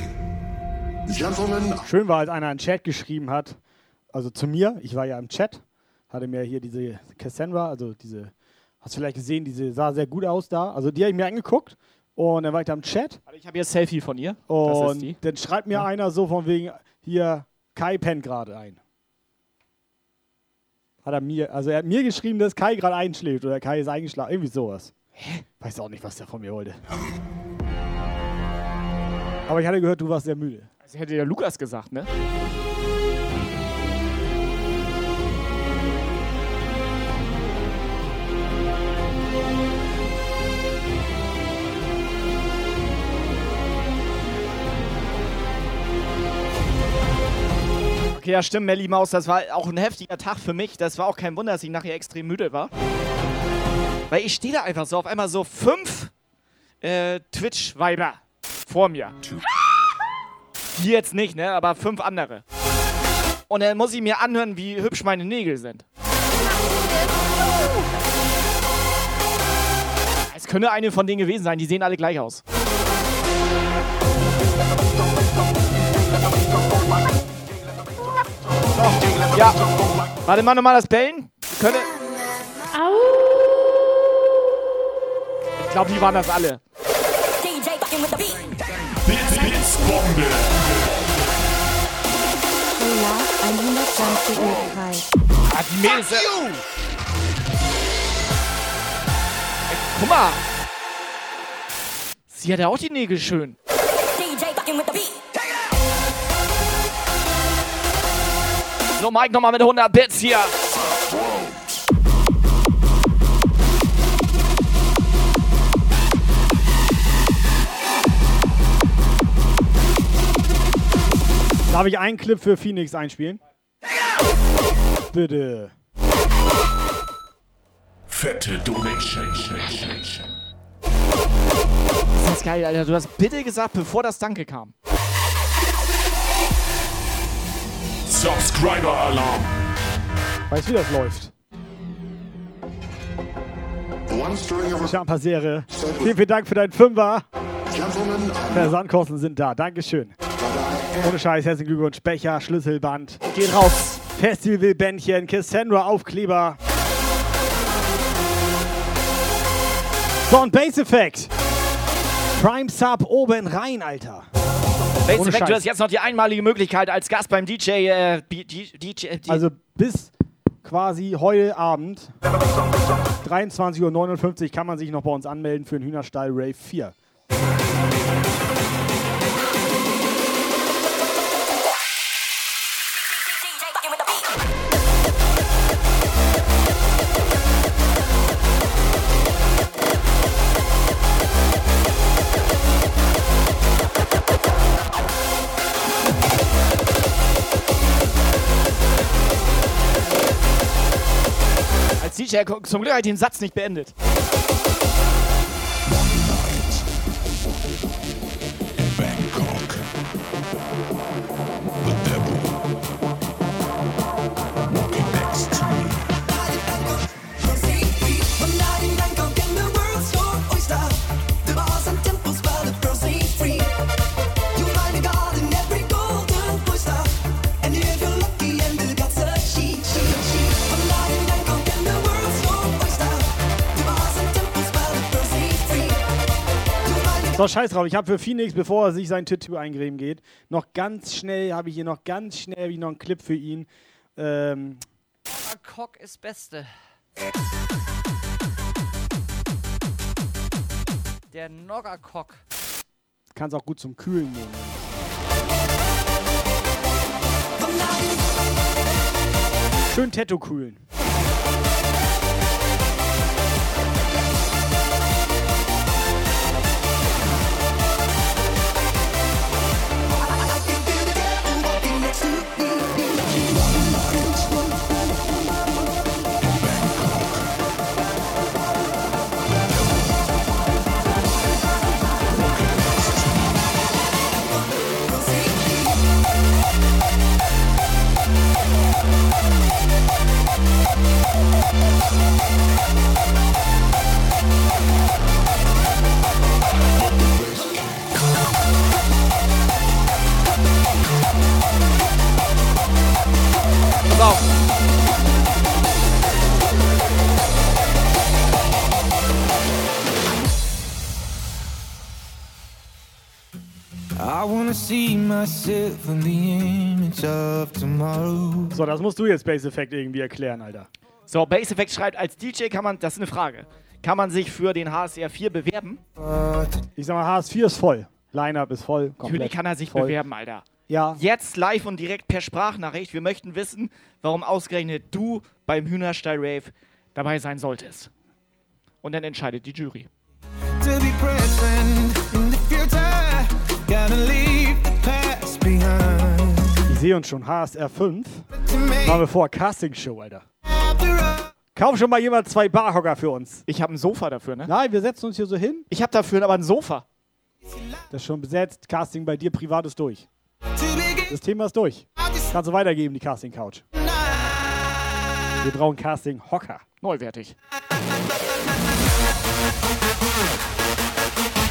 Gentlemen, Schön war, als einer einen Chat geschrieben hat, also zu mir, ich war ja im Chat, hatte mir hier diese Cassandra, also diese, hast du vielleicht gesehen, diese sah sehr gut aus da, also die habe ich mir angeguckt und dann war ich da im Chat Ich habe hier ein Selfie von ihr. Und dann schreibt mir einer so von wegen, hier, Kai pennt gerade ein. Hat er mir, also er hat mir geschrieben, dass Kai gerade einschläft oder Kai ist eingeschlafen, irgendwie sowas. Weiß auch nicht, was der von mir wollte. Aber ich hatte gehört, du warst sehr müde. Also hätte der Lukas gesagt, ne? Okay, ja stimmt, Melly Maus, das war auch ein heftiger Tag für mich. Das war auch kein Wunder, dass ich nachher extrem müde war. Weil ich stehe da einfach so auf einmal so fünf äh, Twitch-Weiber vor mir. Die jetzt nicht, ne? Aber fünf andere. Und dann muss ich mir anhören, wie hübsch meine Nägel sind. Es könnte eine von denen gewesen sein, die sehen alle gleich aus. Ja. Warte mal nochmal das Bellen. Könnte. Ich glaube, die waren das alle. Blitzbombe. Solar 120 Uhr Preis. Ah, die Mädels. Guck mal. Sie hat ja auch die Nägel schön. So, Mike nochmal mit 100 Bits hier. Darf ich einen Clip für Phoenix einspielen? Bitte. Fette Donation. Das ist geil, Alter. Du hast bitte gesagt, bevor das Danke kam. Subscriber Alarm. Weißt du, wie das läuft? Once during a Champagne. Vielen, vielen Dank für deinen Fünfer. Versandkosten sind da. Dankeschön. Ohne Scheiß, herzlichen Glückwunsch. Becher, Schlüsselband. Geht raus. Festivalbändchen, Cassandra Aufkleber. So, und Bass Effect. Prime Sub oben rein, Alter. Ohne Effect, du hast jetzt noch die einmalige Möglichkeit als Gast beim DJ. Äh, B- D- DJ äh, Also bis quasi heute Abend 23.59 Uhr kann man sich noch bei uns anmelden für den Hühnerstall Rave 4. gu- zum Glück habe ich den Satz nicht beendet. So, scheiß drauf. Ich habe für Phoenix, bevor er sich sein Tattoo eingremen geht, noch ganz schnell, habe ich hier noch ganz schnell wie noch einen Clip für ihn. Ähm, Cock ist Beste. Der Noggercock. Kannst auch gut zum Kühlen nehmen. Schön Tattoo kühlen. Pass So, das musst du jetzt Bass Effect irgendwie erklären, Alter. So, Bass Effect schreibt, als DJ kann man, das ist eine Frage, kann man sich für den HSR 4 bewerben? Ich sag mal, HS4 ist voll. Line-Up ist voll. Komplett Natürlich kann er sich voll. bewerben, Alter. Ja. Jetzt live und direkt per Sprachnachricht. Wir möchten wissen, warum ausgerechnet du beim Hühnerstall Rave dabei sein solltest. Und dann entscheidet die Jury. To be present Ich sehe uns schon. HSR 5. Machen wir vor. Castingshow, Alter. Kauf schon mal jemand zwei Barhocker für uns. Ich habe ein Sofa dafür, ne? Nein, wir setzen uns hier so hin. Ich habe dafür aber ein Sofa. Das ist schon besetzt. Casting bei dir privat ist durch. Das Thema ist durch. Kannst du weitergeben, die Casting-Couch. Wir brauchen Casting-Hocker. Neuwertig.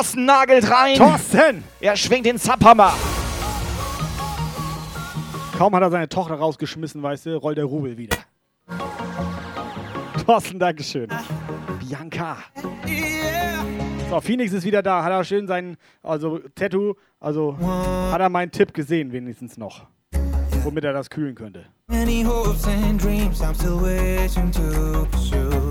Thorsten nagelt rein. Thorsten! Er schwingt den Zaphammer. Kaum hat er seine Tochter rausgeschmissen, weißt du, rollt der Rubel wieder. Thorsten, Dankeschön. Bianca. So, Phoenix ist wieder da. Hat er schön sein, also Tattoo, also hat er meinen Tipp gesehen, wenigstens noch. womit er das kühlen könnte. Many hopes and dreams I'm still waiting to pursue.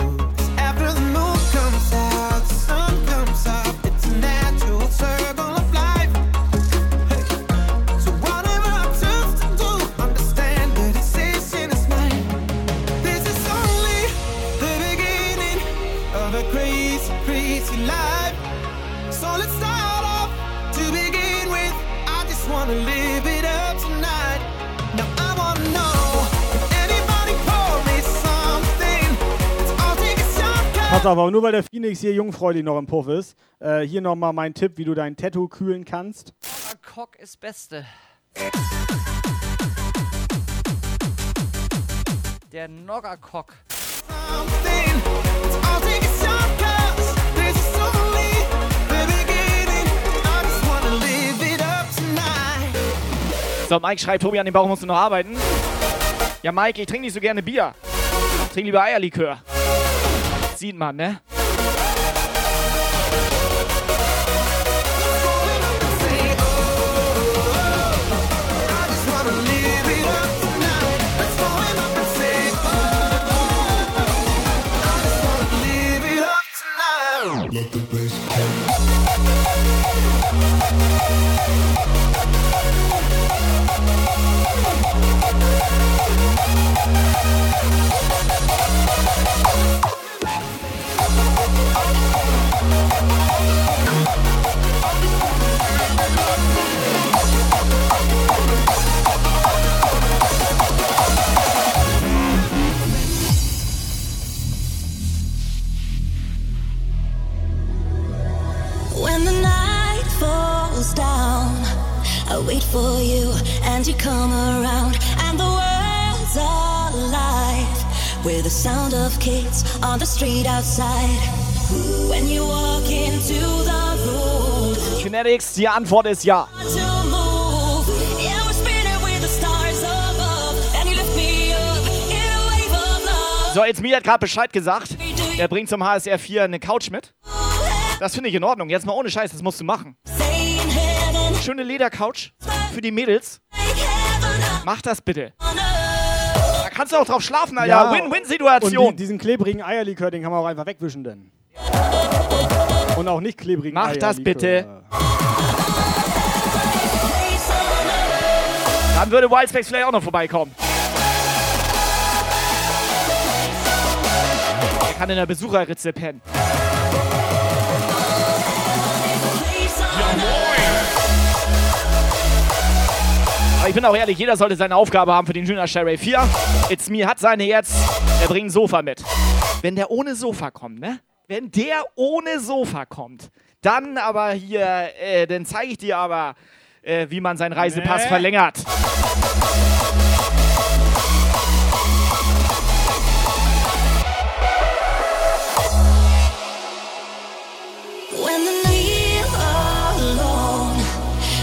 Pass auf, aber nur weil der Phoenix hier jungfräulich noch im Puff ist, äh, hier nochmal mein Tipp, wie du dein Tattoo kühlen kannst. Cock ist Beste. Der Noggercock. So, Mike schreibt, Tobi, an dem Bauch musst du noch arbeiten. Ja, Mike, ich trinke nicht so gerne Bier. Ich trinke lieber Eierlikör. Sieht man, ne? For you and you come around, and the world's alive with the sound of kids on the street outside. When you walk into the room, Kinetics, die Antwort ist ja. So, jetzt mir hat gerade Bescheid gesagt. Er bringt zum HSR 4 eine Couch mit. Das finde ich in Ordnung. Jetzt mal ohne Scheiß, das musst du machen. Schöne Ledercouch für die Mädels. Mach das bitte. Kannst du auch drauf schlafen, Alter. Win-Win-Situation. Und die, diesen klebrigen Eierlikör, den kann man auch einfach wegwischen, denn. Und auch nicht klebrigen Mach das Eierlikör. bitte. Dann würde Wildspecs vielleicht auch noch vorbeikommen. Er kann in der Besucherritze pennen. Aber ich bin auch ehrlich, jeder sollte seine Aufgabe haben für den Junior Sheriff 4. It's Me hat seine jetzt. Er bringt ein Sofa mit. Wenn der ohne Sofa kommt, ne? Wenn der ohne Sofa kommt, dann aber hier, äh, dann zeige ich dir aber, äh, wie man seinen Reisepass Nee. verlängert. When the night alone,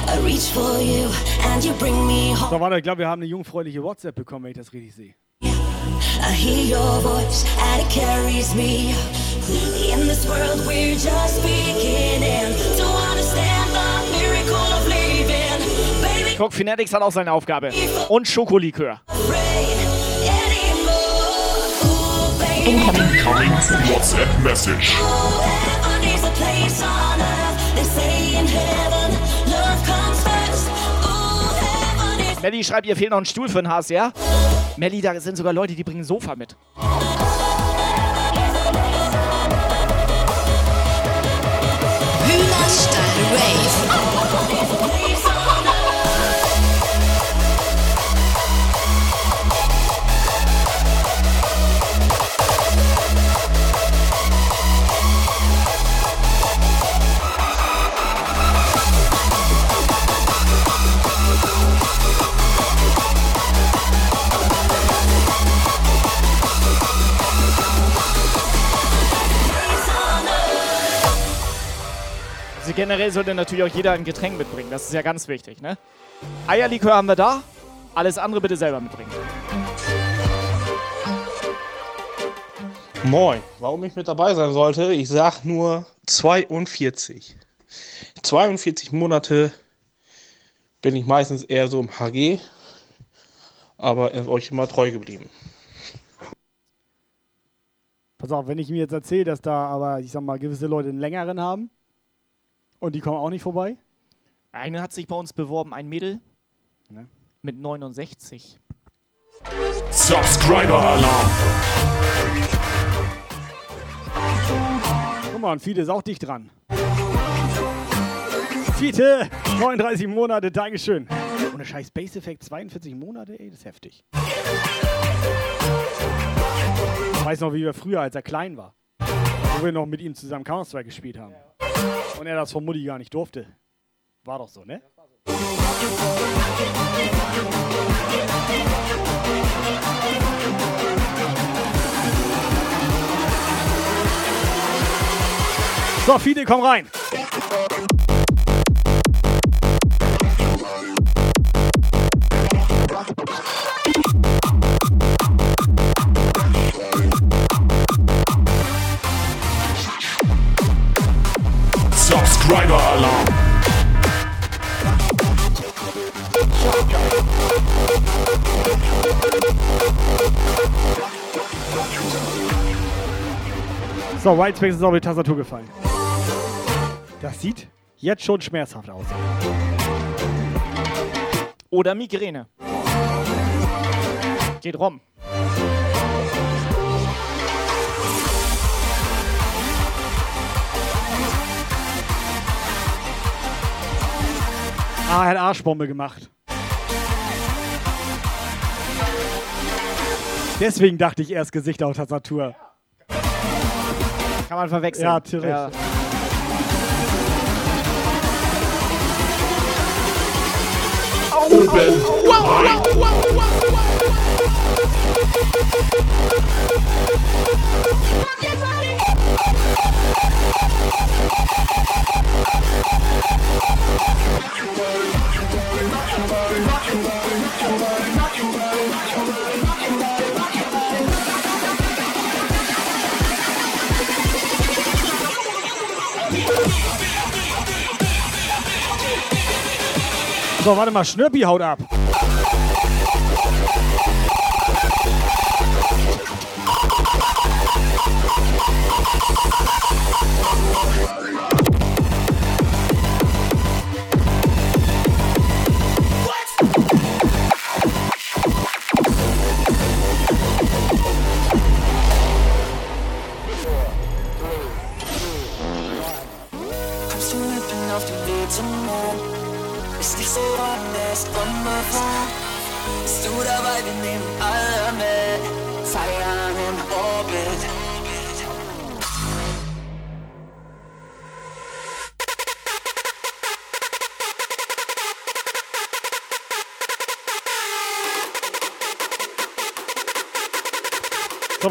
I reach for you and you bring me home. So, warte, ich glaube, wir haben eine jungfräuliche WhatsApp bekommen, wenn ich das richtig sehe. I hear your voice and it carries me. In this world, we're just beginning to understand the miracle of living. Baby, Guck, Finetics hat auch seine Aufgabe. Und Schokolikör. Incoming WhatsApp message. Melli schreibt, ihr fehlt noch ein Stuhl für den HSR. Melli, da sind sogar Leute, die bringen Sofa mit. Hühnerstall Rave. Also generell sollte natürlich auch jeder ein Getränk mitbringen. Das ist ja ganz wichtig, ne? Eierlikör haben wir da. Alles andere bitte selber mitbringen. Moin, warum ich mit dabei sein sollte? Ich sag nur 42. 42 Monate bin ich meistens eher so im HG. aber er ist euch immer treu geblieben. Pass auf, wenn ich mir jetzt erzähle, dass da aber, ich sag mal, gewisse Leute einen längeren haben und die kommen auch nicht vorbei. Eine hat sich bei uns beworben, ein Mädel Ne? mit 69. Subscriber Alarm. Guck mal, und Fiete ist auch dicht dran. Fiete, 39 Monate, Dankeschön. Ohne scheiß Base Effect, 42 Monate, ey, das ist heftig. Ich weiß noch, wie wir früher, als er klein war, wo wir noch mit ihm zusammen Counter-Strike gespielt haben. Und er das von Mutti gar nicht durfte. War doch so, ne? So, Fide, komm rein. Subscriber Alarm. So, Whitespace ist auf die Tastatur gefallen. Das sieht jetzt schon schmerzhaft aus. Oder Migräne. Geht rum. Ah, er hat Arschbombe gemacht. Deswegen dachte ich erst Gesicht auf Tastatur. Kann man verwechseln. Ja, natürlich. Ja. Oben. So, warte mal, Schnürpi haut ab.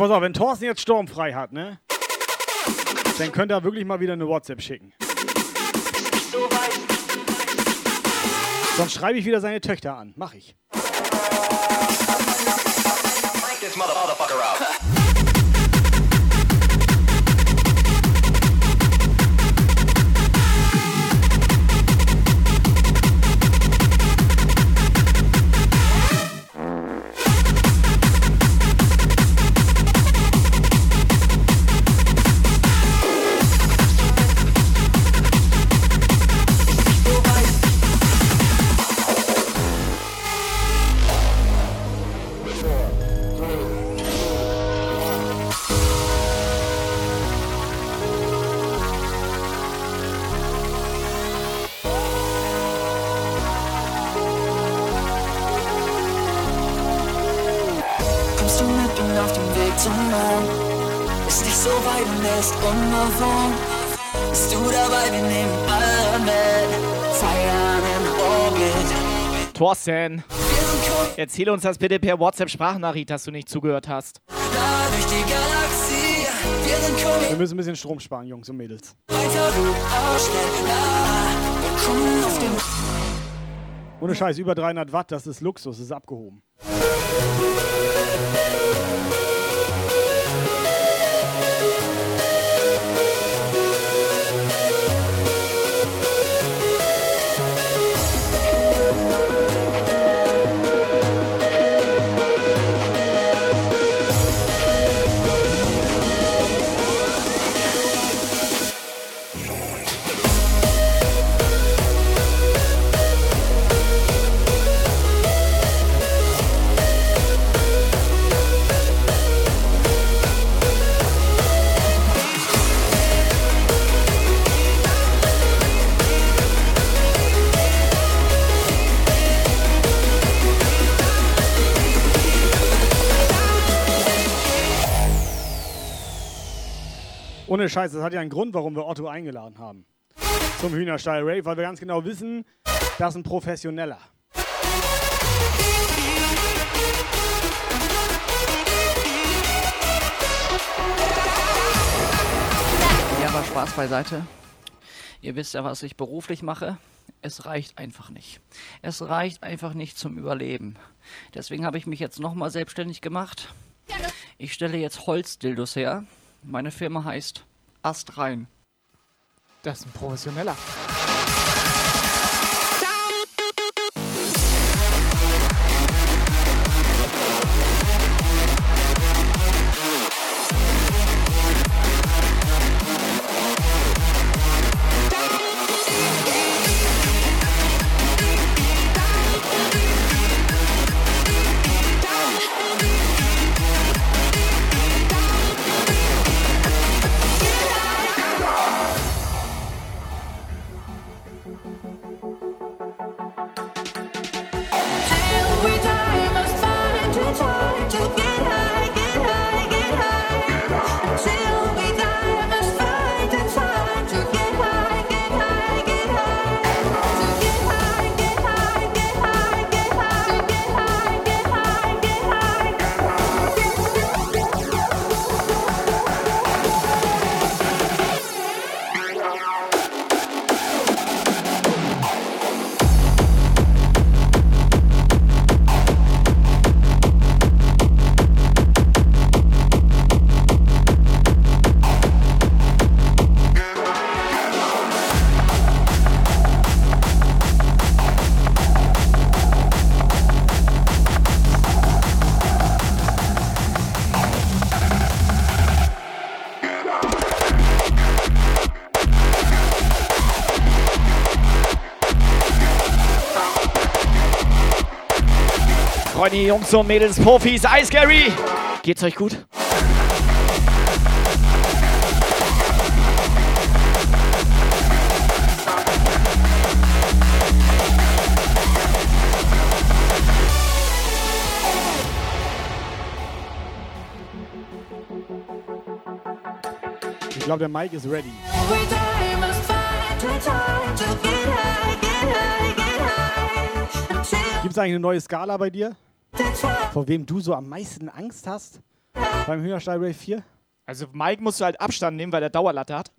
Pass auf, wenn Thorsten jetzt sturmfrei hat, ne? Dann könnte er wirklich mal wieder eine WhatsApp schicken. Sonst schreibe ich wieder seine Töchter an. Mach ich. This motherfucker out. Thorsten, erzähl uns das bitte per WhatsApp-Sprachnachricht, dass du nicht zugehört hast. Wir müssen ein bisschen Strom sparen, Jungs und Mädels. Ohne Scheiß, über 300 Watt, das ist Luxus, ist abgehoben. Ohne Scheiß, das hat ja einen Grund, warum wir Otto eingeladen haben. Zum Hühnerstall Rave, weil wir ganz genau wissen, das ist ein Professioneller. Ja, aber Spaß beiseite. Ihr wisst ja, was ich beruflich mache. Es reicht einfach nicht. Es reicht einfach nicht zum Überleben. Deswegen habe ich mich jetzt nochmal selbstständig gemacht. Ich stelle jetzt Holzdildos her. Meine Firma heißt Astrein. Das ist ein Professioneller. Freunde, Jungs und Mädels, Profis, Ice Gary. Geht's euch gut? Ich glaube, der Mike ist ready. Gibt es eigentlich eine neue Skala bei dir? Vor wem du so am meisten Angst hast? Beim Hühnerstall Rave 4? Also Mike musst du halt Abstand nehmen, weil der Dauerlatte hat.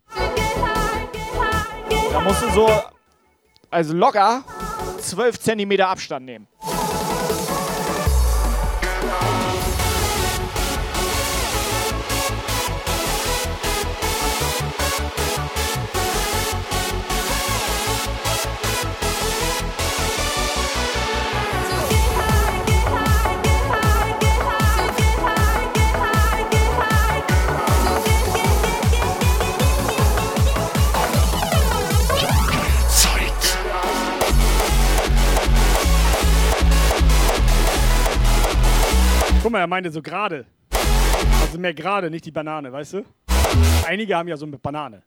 Da musst du so, also locker 12 Zentimeter Abstand nehmen. Er meinte so gerade. Also mehr gerade, nicht die Banane, weißt du? Einige haben ja so eine Banane.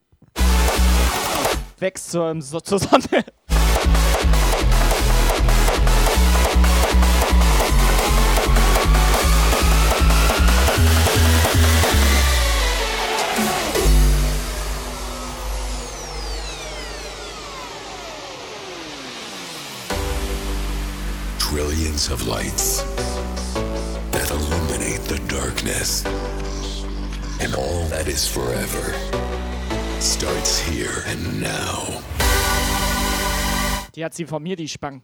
Wächst zur, so, zur Sonne. Trillions of lights darkness. And all that is forever starts here and now. Die hat sie von mir, die Spang.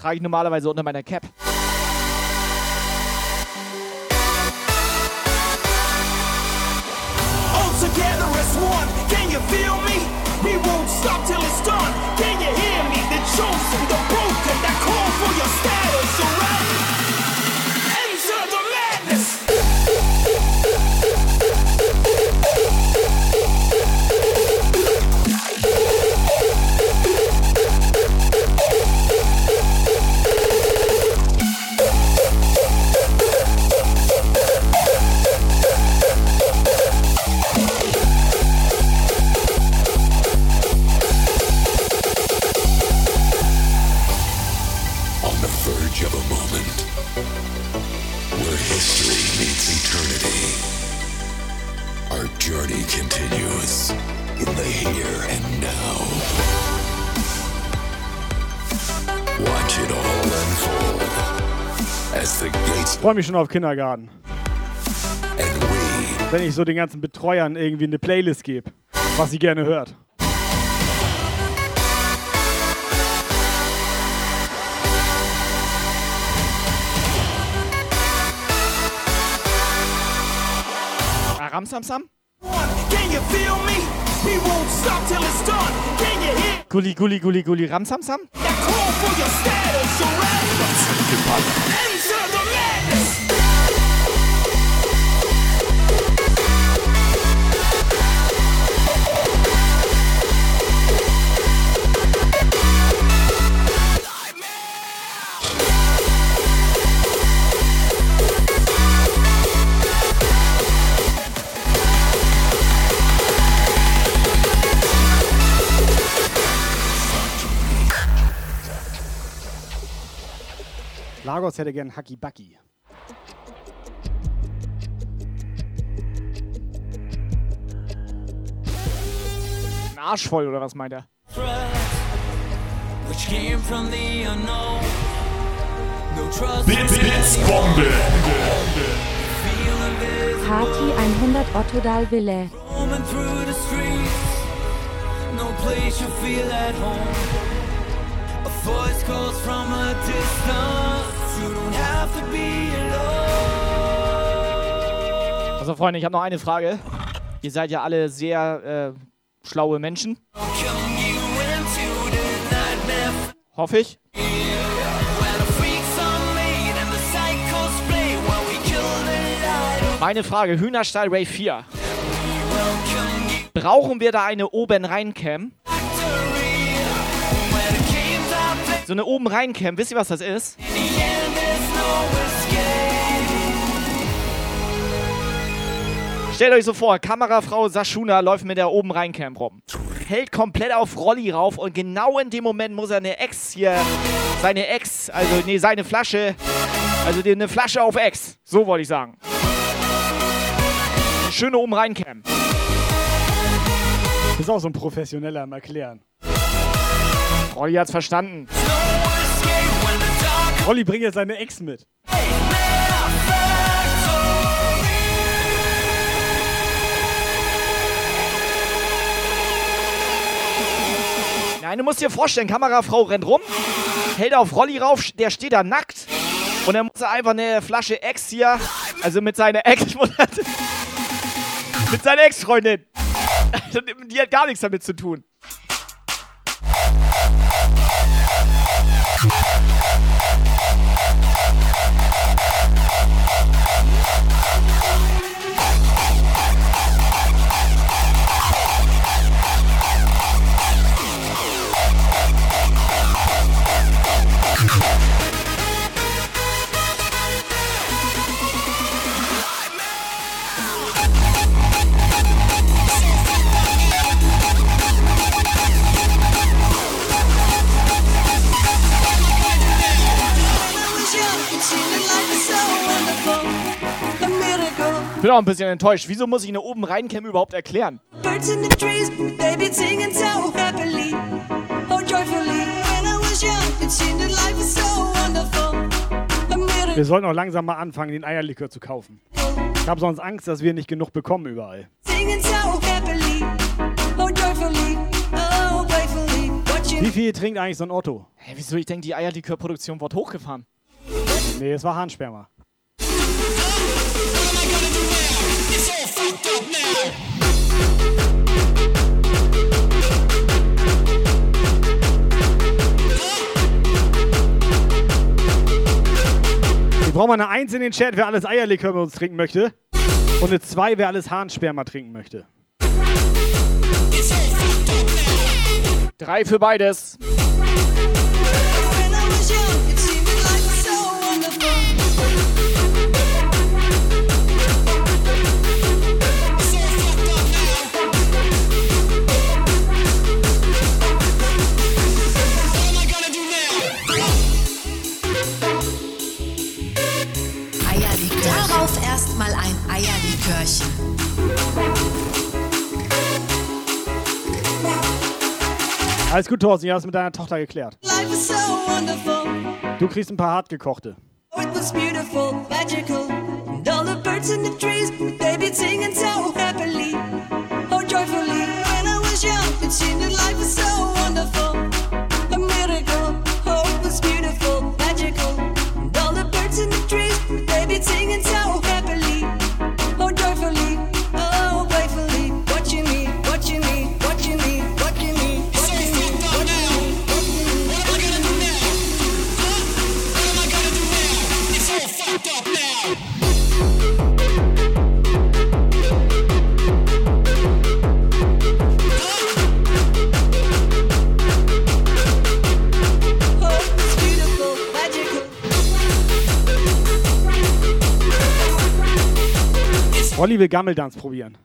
Trage ich normalerweise unter meiner Cap. All together as one, can you feel me? We won't stop till it's done. Can you hear me? The chosen, the freue mich schon auf Kindergarten. Wenn ich so den ganzen Betreuern irgendwie eine Playlist gebe, was sie gerne hört. Ramsamsam? You hear Gulli, Gulli, Gulli, Gulli, Ramsamsam? Lagos hätte gern Hacky Bucky. Ein Arsch voll, oder was meint er? Which came from the unknown. No trust. Bits, Bits, Bombe. Party 100 Otto Dal Ville. Roaming through the streets. No place you feel at home. Voice calls from a distance. You don't have to be alone. Also Freunde, ich habe noch eine Frage. Ihr seid ja alle sehr äh, schlaue Menschen. Hoffe ich. Meine Frage, Hühnerstall Ray 4. Brauchen wir da eine oben rein Cam? So eine oben rein Cam, wisst ihr was das ist? Stellt euch so vor, Kamerafrau Sashuna läuft mit der oben rein Cam rum. Hält komplett auf Rolli rauf und genau in dem Moment muss er eine Ex hier, seine Ex, also nee, seine Flasche, also eine Flasche auf Ex. So wollte ich sagen. Schöne oben rein Cam. Ist auch so ein Professioneller am Erklären. Rolli hat's verstanden. Olli, bring jetzt seine Ex mit. Nein, du musst dir vorstellen, Kamerafrau rennt rum, hält auf Rolli rauf, der steht da nackt und dann muss er einfach eine Flasche Ex hier, also mit seiner Ex, mit seiner Ex-Freundin. Die hat gar nichts damit zu tun. Bin auch ein bisschen enttäuscht. Wieso muss ich eine oben rein Cam überhaupt erklären? Birds in the trees, be singing so happily, oh joyfully. Wir sollten auch langsam mal anfangen, den Eierlikör zu kaufen. Ich habe sonst Angst, dass wir nicht genug bekommen überall. Oh oh Wie viel trinkt eigentlich so ein Otto? Hä, wieso? Ich denke, die Eierlikörproduktion wird hochgefahren. Nee, es war Harnsperma. Wir brauchen mal eine Eins in den Chat, wer alles Eierlikör mit uns trinken möchte. Und eine Zwei, wer alles Harnsperma trinken möchte. Drei für beides. Alles gut, Thorsten, ich hab's mit deiner Tochter geklärt. So. Du kriegst ein paar hartgekochte. It was beautiful, magical. And all the birds in the trees, they be singing so happily, oh joyfully. When I was young, it seemed that life was so wonderful, Rolli will Gammeldanz probieren.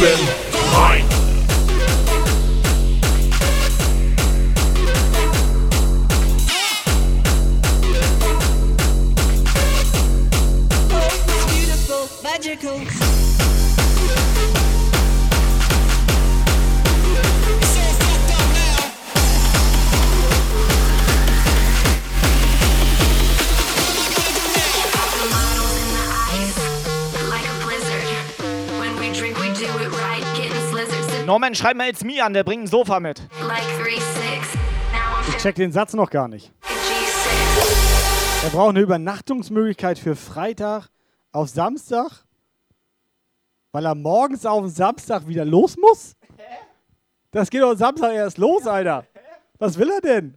When Norman, schreib mal It's Me an, der bringt ein Sofa mit. Ich check den Satz noch gar nicht. Er braucht eine Übernachtungsmöglichkeit für Freitag auf Samstag, weil er morgens auf den Samstag wieder los muss? Das geht doch Samstag erst los, Alter. Was will er denn?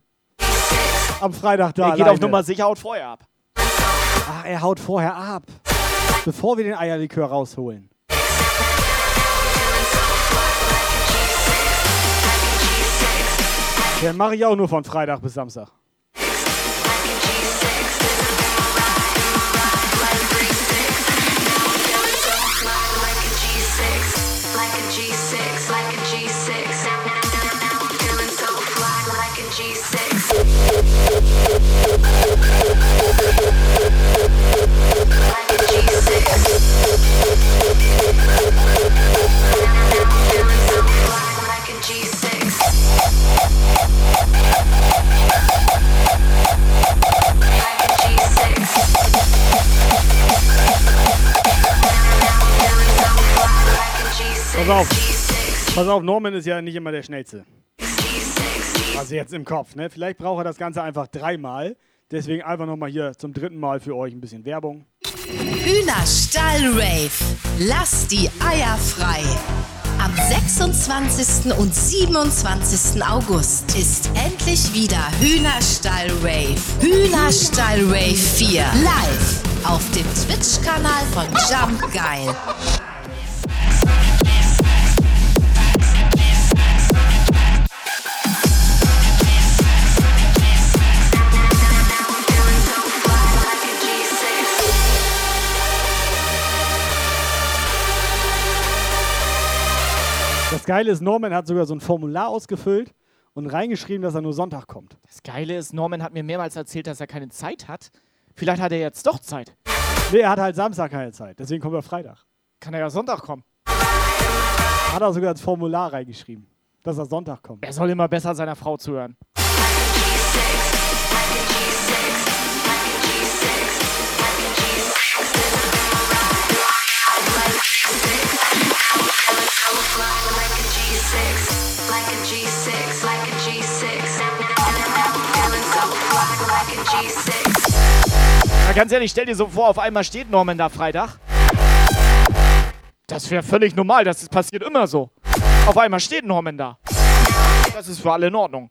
Am Freitag da. Er geht auf alleine. Nummer sicher, haut vorher ab. Ach, er haut vorher ab. Bevor wir den Eierlikör rausholen. Den mache ich auch nur von Freitag bis Samstag. Auf. Pass auf, Norman ist ja nicht immer der Schnellste. Also jetzt im Kopf, ne? Vielleicht braucht er das Ganze einfach dreimal. Deswegen einfach nochmal hier zum dritten Mal für euch ein bisschen Werbung. Hühnerstall Rave. Lass die Eier frei. Am 26. und 27. August ist endlich wieder Hühnerstall Rave. Hühnerstall Rave 4 live auf dem Twitch-Kanal von Jump Geil. Das Geile ist, Norman hat sogar so ein Formular ausgefüllt und reingeschrieben, dass er nur Sonntag kommt. Das Geile ist, Norman hat mir mehrmals erzählt, dass er keine Zeit hat. Vielleicht hat er jetzt doch Zeit. Nee, er hat halt Samstag keine Zeit, deswegen kommt er Freitag. Kann er ja Sonntag kommen. Hat er sogar ins Formular reingeschrieben, dass er Sonntag kommt. Er soll immer besser seiner Frau zuhören. Na, ganz ehrlich, stell dir so vor, auf einmal steht Norman da Freitag. Das wäre völlig normal, das passiert immer so. Auf einmal steht Norman da. Das ist für alle in Ordnung.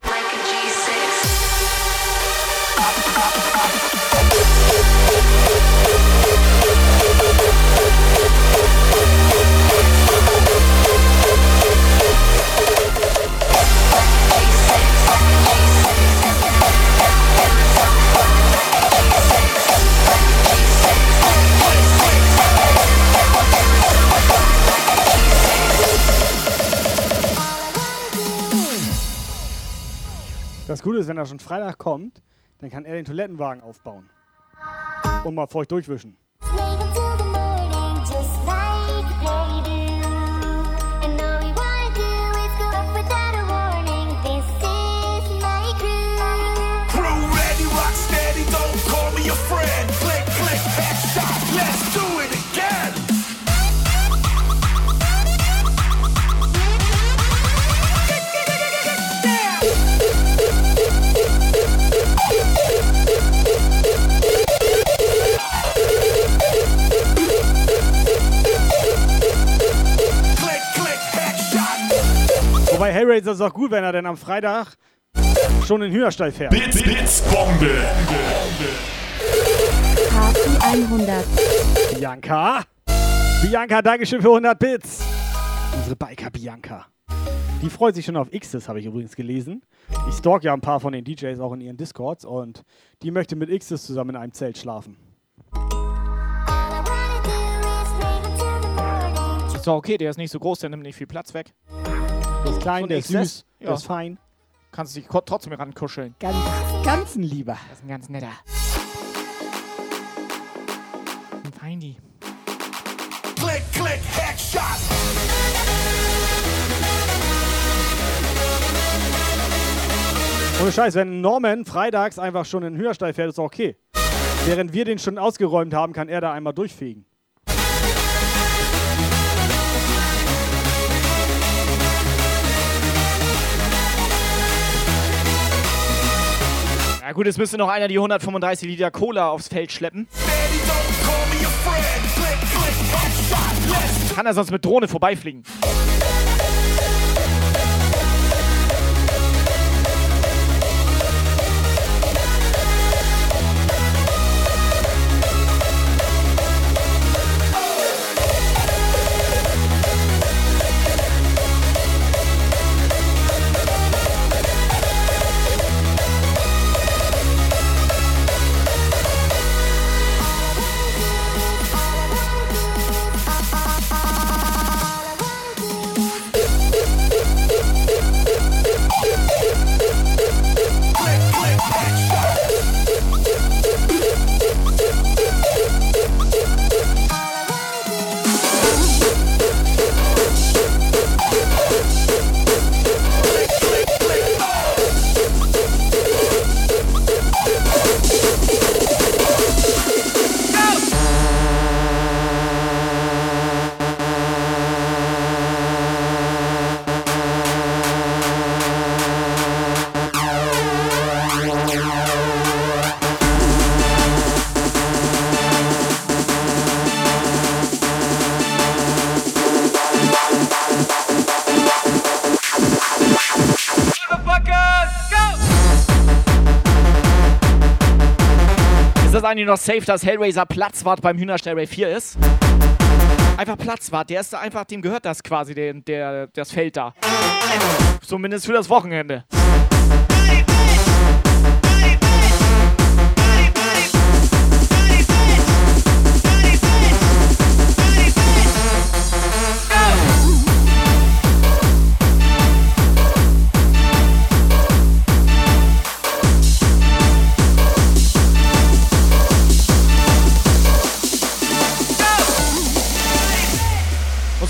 Das Gute ist, wenn er schon Freitag kommt, dann kann er den Toilettenwagen aufbauen. Und mal feucht durchwischen. Wobei Hellraiser ist auch gut, wenn er denn am Freitag schon in Hühnerstall fährt. Blitz, Blitzbombe. Party 100. Bianca. Bianca, Dankeschön für 100 Bits. Unsere Biker Bianca. Die freut sich schon auf X's, habe ich übrigens gelesen. Ich stalk ja ein paar von den DJs auch in ihren Discords und die möchte mit X's zusammen in einem Zelt schlafen. Ist doch okay, der ist nicht so groß, der nimmt nicht viel Platz weg. Der ist klein, So ein der ist süß, Ja. der ist fein. Kannst dich trotzdem rankuscheln. Ganz, ganz ein Lieber. Das ist ein ganz netter. Ein Feindi. Click, click, headshot. Ohne Scheiß, wenn Norman freitags einfach schon in den Hühnerstall fährt, ist auch okay. Während wir den schon ausgeräumt haben, kann er da einmal durchfegen. Na gut, jetzt müsste noch einer die 135 Liter Cola aufs Feld schleppen. Kann er sonst mit Drohne vorbeifliegen? Eigentlich noch safe, dass Hellraiser Platzwart beim Hühnerstall Ray 4 ist? Einfach Platzwart, der ist da einfach, dem gehört das quasi, der, der, das Feld da. Zumindest für das Wochenende.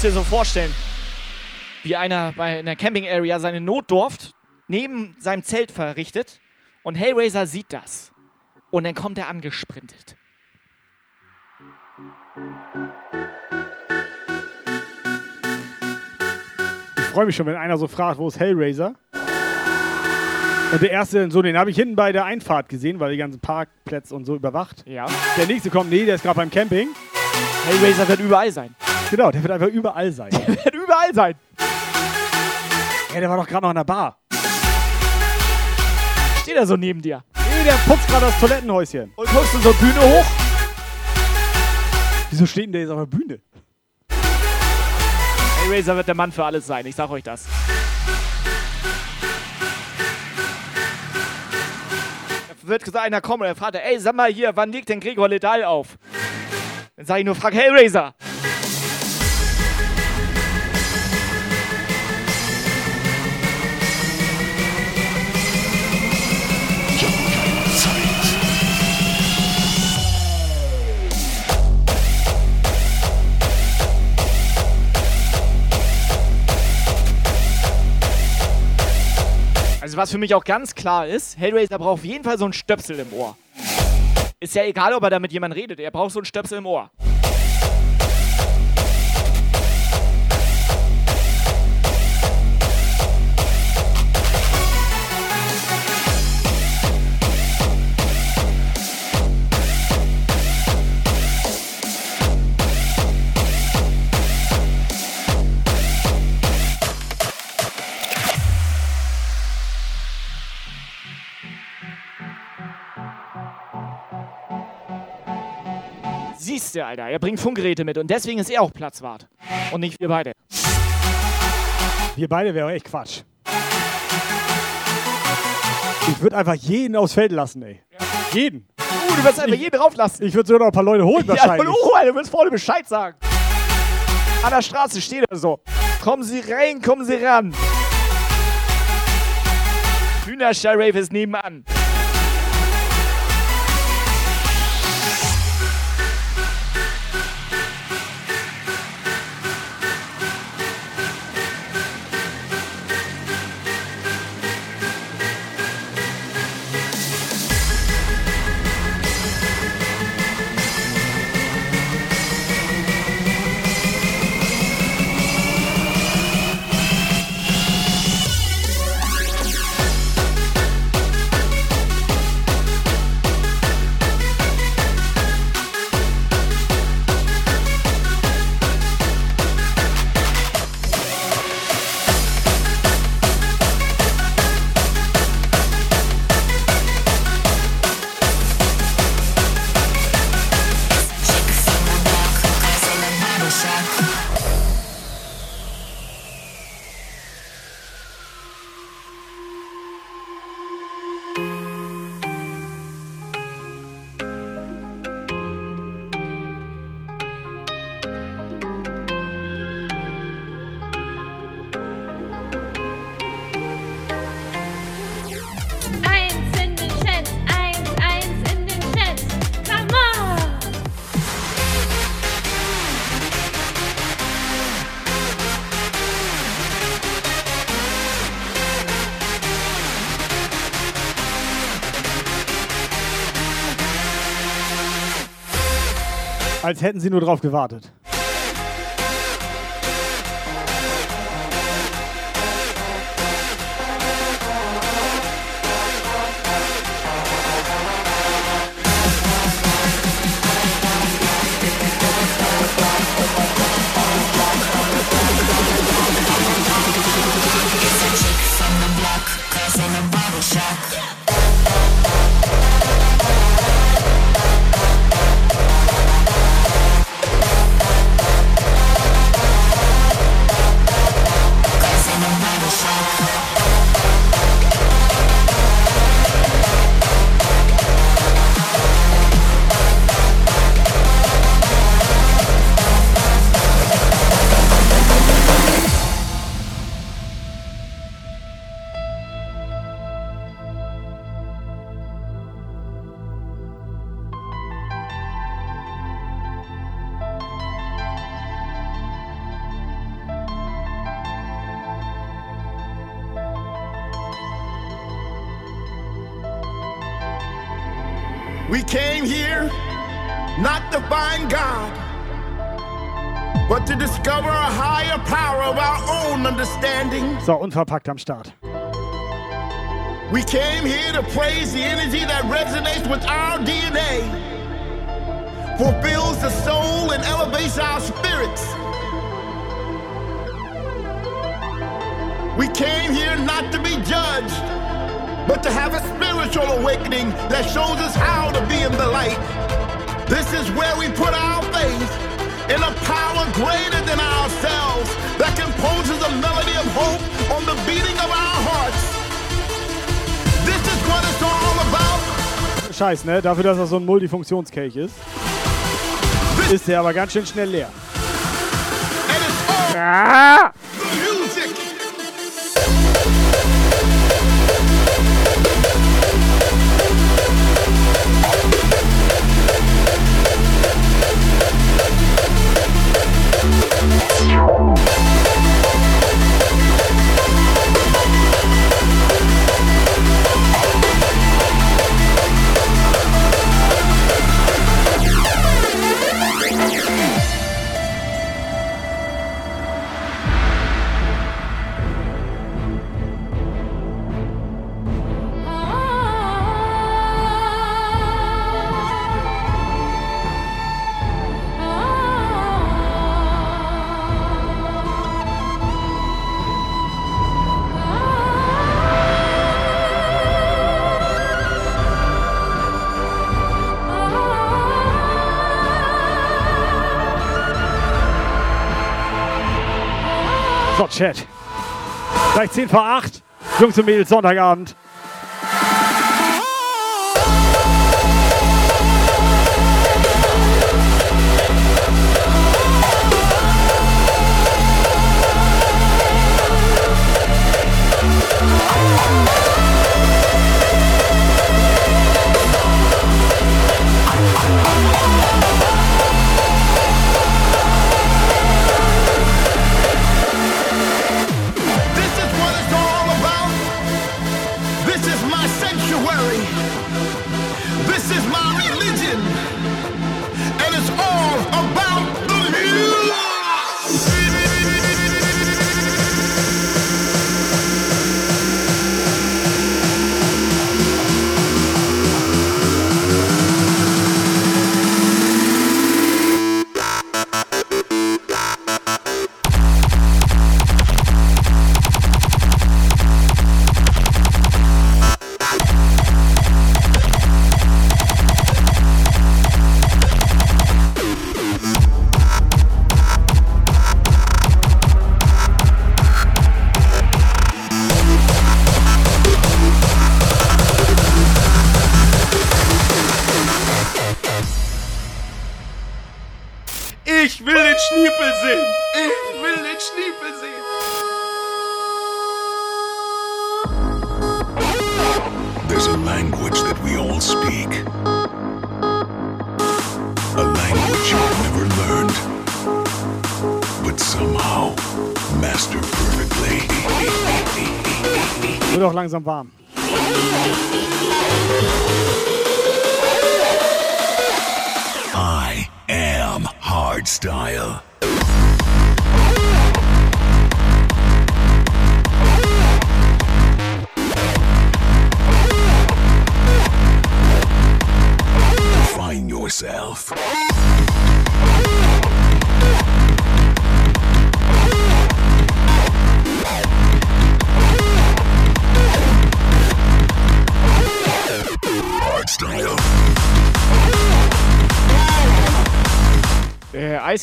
Muss dir so vorstellen, wie einer bei einer Camping Area seine Notdurft neben seinem Zelt verrichtet und Hellraiser sieht das. Und dann kommt er angesprintet. Ich freue mich schon, wenn einer so fragt, wo ist Hellraiser? Und der erste, so den habe ich hinten bei der Einfahrt gesehen, weil die ganzen Parkplätze und so überwacht. Ja. Der nächste kommt, nee, der ist gerade beim Camping. Hellraiser wird überall sein. Genau, der wird einfach überall sein. Der wird überall sein. Ja, der war doch gerade noch in der Bar. Steht er so neben dir. Nee, der putzt gerade das Toilettenhäuschen. Und guckst du so Bühne hoch? Wieso steht denn der jetzt auf der Bühne? Hellraiser wird der Mann für alles sein, ich sag euch das. Da wird gesagt, einer kommen und er fragt, ey, sag mal hier, wann legt denn Gregor Ledal auf? Dann sage ich nur, frag Hellraiser. Also was für mich auch ganz klar ist, Hellraiser braucht auf jeden Fall so einen Stöpsel im Ohr. Ist ja egal, ob er da mit jemandem redet, er braucht so einen Stöpsel im Ohr. Siehst du, Alter, er bringt Funkgeräte mit und deswegen ist er auch Platzwart. Und nicht wir beide. Wir beide wären echt Quatsch. Ich würde einfach jeden aufs Feld lassen, ey. Jeden. Uh, du wirst einfach jeden drauflassen. Ich würde sogar noch ein paar Leute holen Ja, wahrscheinlich. und, oh, du willst vorne Bescheid sagen. An der Straße steht er so. Kommen Sie rein, kommen Sie ran. Hühnerstall-Rave ist nebenan. Hätten sie nur drauf gewartet. We came here not to find God, but to discover a higher power of our own understanding. So, unverpackt am Start. We came here to praise the energy that resonates with our DNA, fulfills the soul, and elevates our spirits. We came here not to be judged, but to have a spiritual awakening that shows us how to be in the light. This is where we put our faith in a power greater than ourselves that composes a melody of hope on the beating of our hearts. This is what it's all about. Scheiß, ne? Dafür, dass er so ein Multifunktionskelch ist. Ist der aber ganz schön schnell leer. Ah! Chat. Gleich 10 vor 8. Jungs und Mädels, Sonntagabend.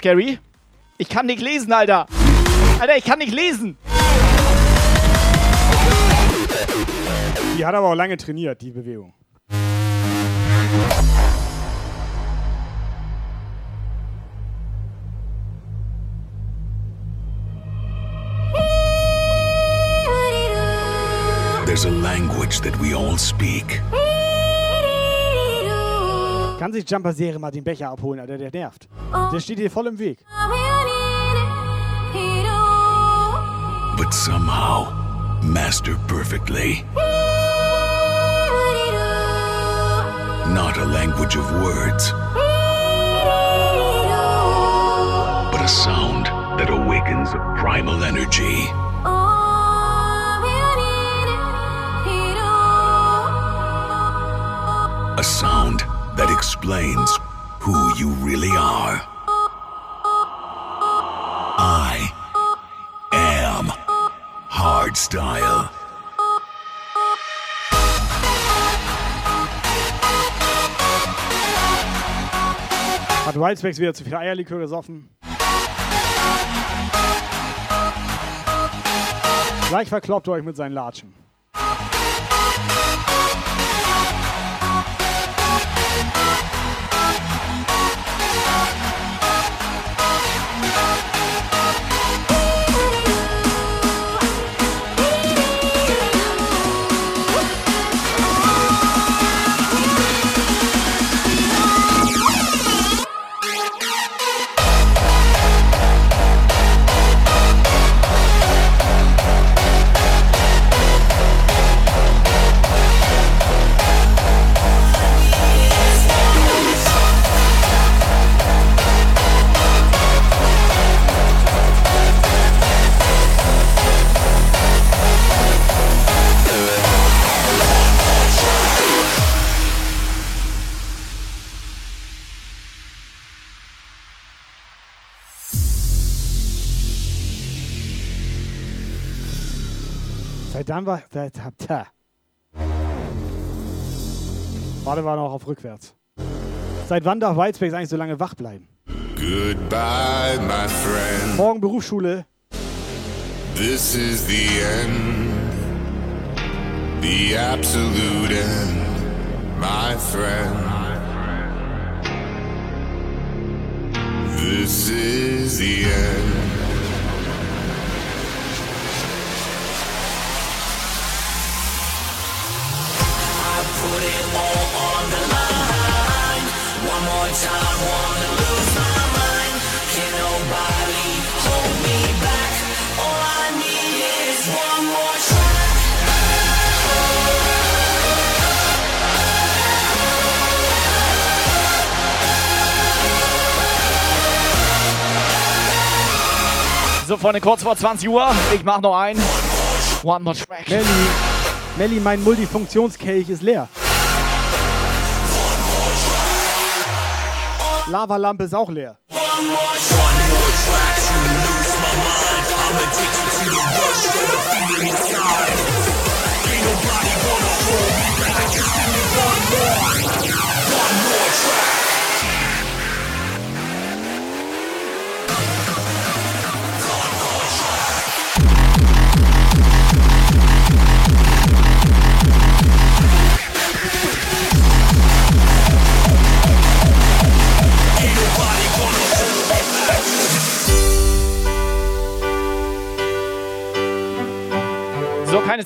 Gary? Ich kann nicht lesen, Alter. Alter, ich kann nicht lesen. Die hat aber auch lange trainiert, die Bewegung. There's a language that we all speak. Kann sich Jumper Serie mal den Becher abholen, Alter, der nervt. Der steht hier voll im Weg. but somehow master perfectly. Not a language of words, but a sound that awakens a primal energy. A sound that explains who you really are. I am hardstyle. Hat Wildspecs wieder zu viel Eierlikör gesoffen. Gleich verkloppt ihr euch mit seinen Latschen. Dann war. Seit, tja. Warte war noch auf rückwärts. Seit wann darf Whitespace eigentlich so lange wach bleiben? Goodbye, my friend. Morgen Berufsschule. This is the end, the absolute end, my friend. This is the end. So, Freunde, kurz vor 20 Uhr. Ich mach noch einen. One more track. Melli, Melli, mein Multifunktionskelch ist leer. Lavalampe ist auch leer. So, keine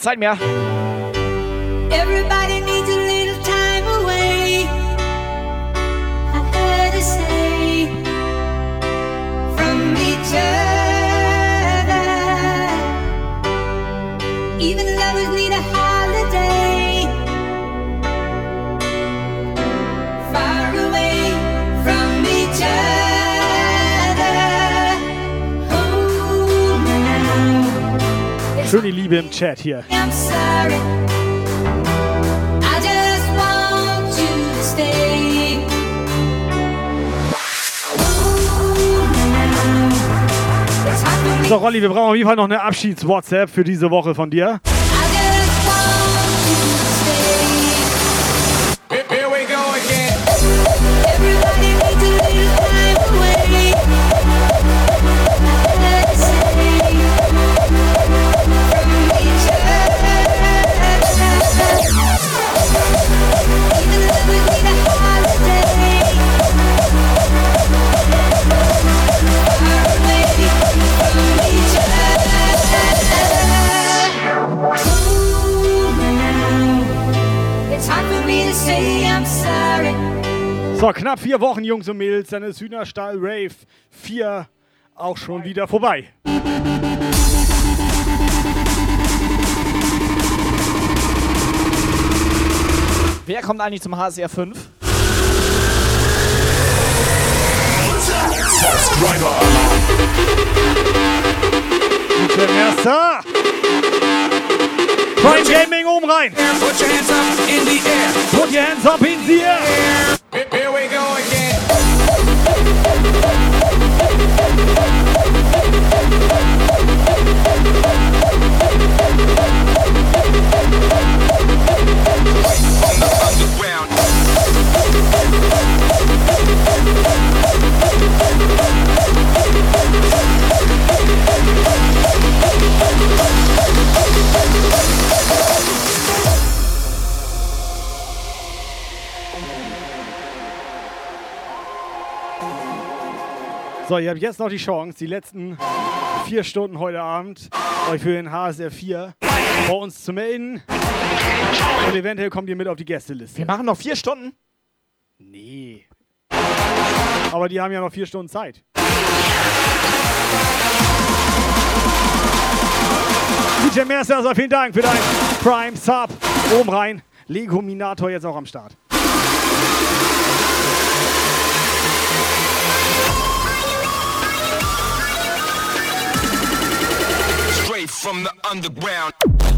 Zeit mehr. Schöne Liebe im Chat hier. So, Rolli, wir brauchen auf jeden Fall noch eine Abschieds-WhatsApp für diese Woche von dir. So, knapp vier Wochen, Jungs und Mädels, dann ist Hühnerstall Rave 4 auch schon wieder vorbei. Wer kommt eigentlich zum HSR 5? Guten Erster! Prime Gaming oben rein! Put your hands up in the air. Put your hands up in the air! Here we go again. So, ihr habt jetzt noch die Chance, die letzten vier Stunden heute Abend euch für den HSR 4 bei uns zu melden. Und eventuell kommt ihr mit auf die Gästeliste. Wir machen noch vier Stunden? Nee. Aber die haben ja noch vier Stunden Zeit. DJ Mercer, also vielen Dank für dein Prime Sub. Oben rein. Legominator jetzt auch am Start. From the underground.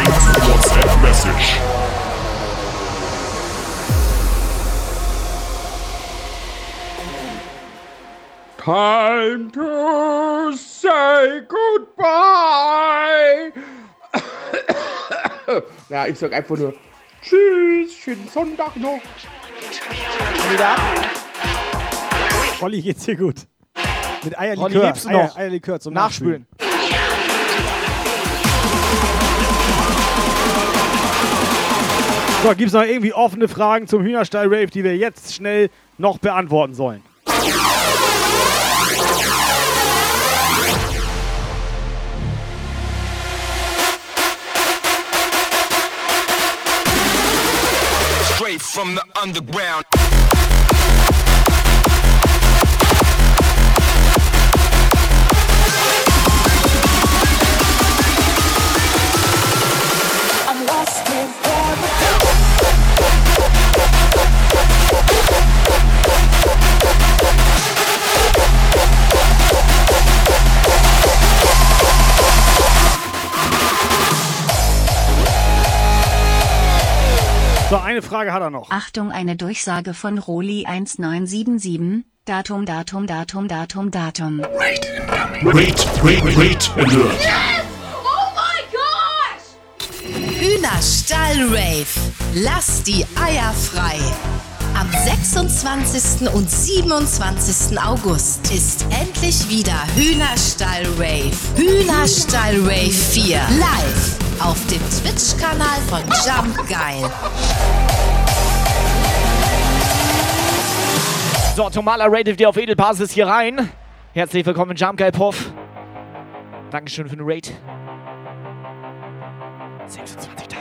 incoming WhatsApp message. Time to say goodbye. ja, ich sag einfach nur Tschüss, schönen Sonntag noch. Wieder. Olli, geht's dir gut? Mit Eierlikör. Olli, Eier, Eierlikör zum Nachspülen. Nachspülen. So, gibt's noch irgendwie offene Fragen zum Hühnerstall-Rave, die wir jetzt schnell noch beantworten sollen? Straight from the underground. So, eine Frage hat er noch. Achtung, eine Durchsage von Roli 1977. Datum, Datum, Datum, Datum, Datum. Rate, rate, rate alert. Oh my gosh! Hühnerstall-Rave. Lass die Eier frei. Am 26. und 27. August ist endlich wieder Hühnerstall Rave. Hühnerstall Rave 4 live auf dem Twitch-Kanal von Jump Geil. So, Tomala rated dir auf Edelbasis hier rein. Herzlich willkommen Jump Geil Puff. Dankeschön für den Raid. 26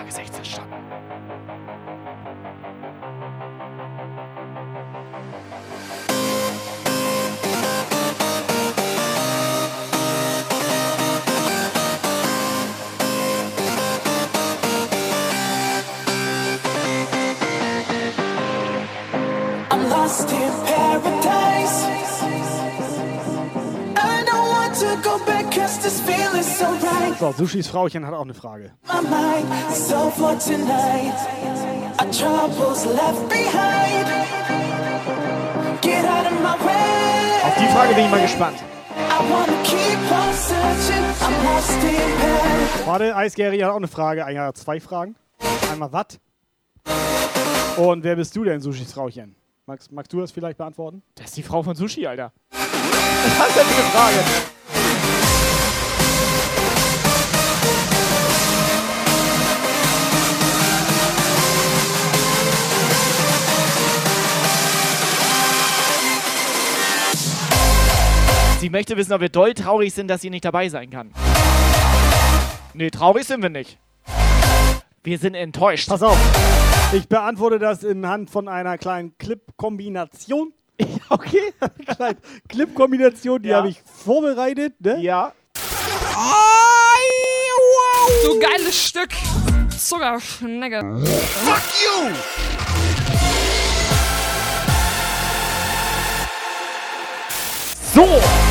so Sushis Frauchen hat auch eine Frage. Auf die Frage bin ich mal gespannt. Warte, Eisgary hat auch eine Frage. Eigentlich hat er zwei Fragen. Einmal was? Und wer bist du denn, Sushis Frauchen? Magst, magst du das vielleicht beantworten? Das ist die Frau von Sushi, Alter. Was ist denn für eine Frage? Sie möchte wissen, ob wir doll traurig sind, dass sie nicht dabei sein kann. Nee, traurig sind wir nicht. Wir sind enttäuscht. Pass auf. Ich beantworte das anhand von einer kleinen Clip-Kombination. Okay. Kleine Clip-Kombination, die Ja. habe ich vorbereitet. Ne? Ja. So geiles Stück. Zuckerschnecke. Fuck you! So.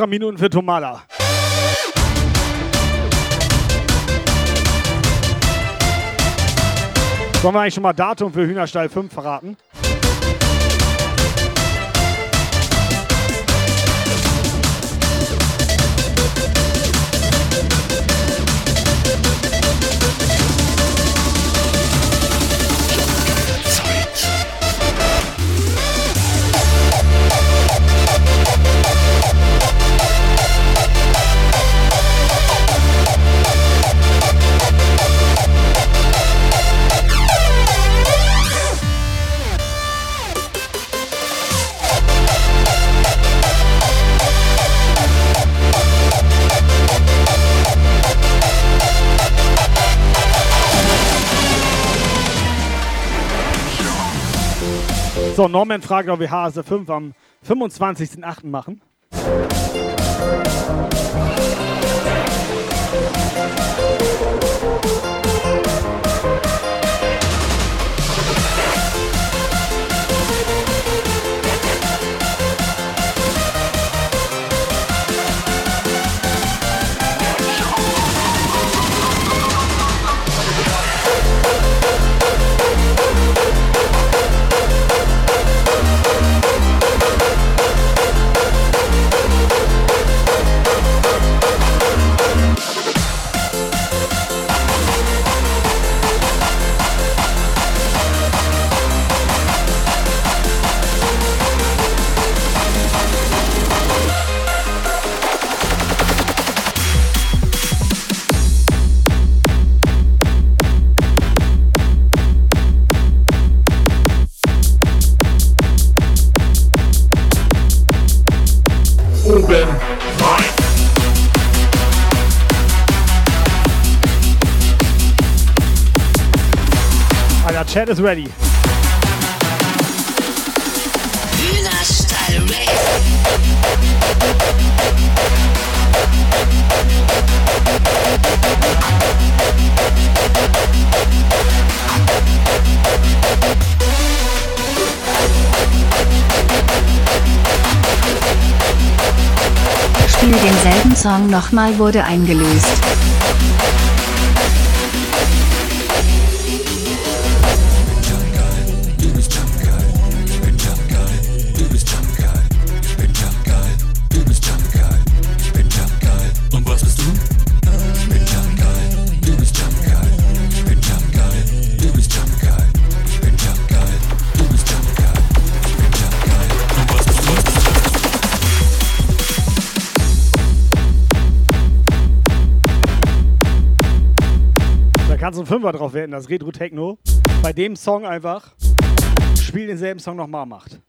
extra Minuten für Tomala. Sollen wir eigentlich schon mal Datum für Hühnerstall 5 verraten? So, Norman fragt, ob wir HSE 5 am 25.08. machen. Oben Ist ready. Hühnerstall. Spiel denselben Song nochmal wurde eingelöst. Fünfer drauf wetten, das Retro Techno bei dem Song einfach Spiel denselben Song nochmal macht.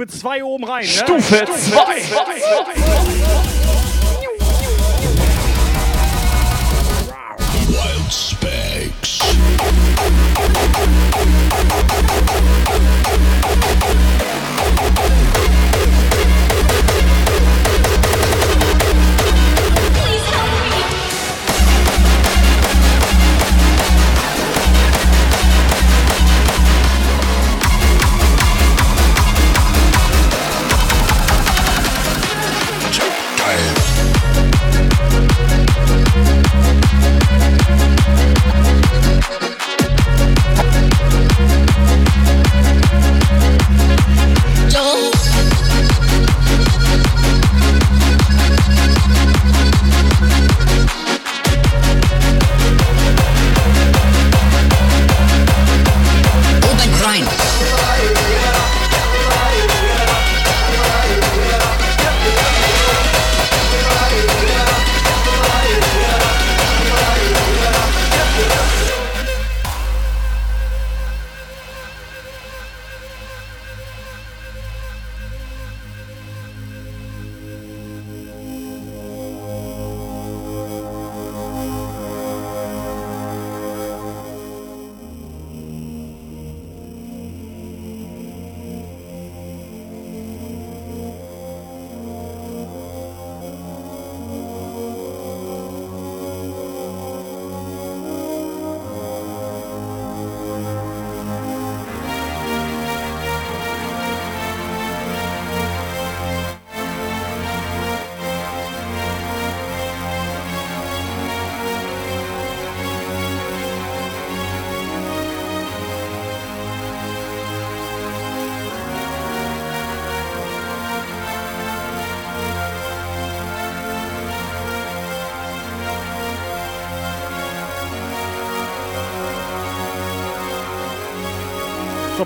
Stufe 2 oben rein. Ne? Stufe 2.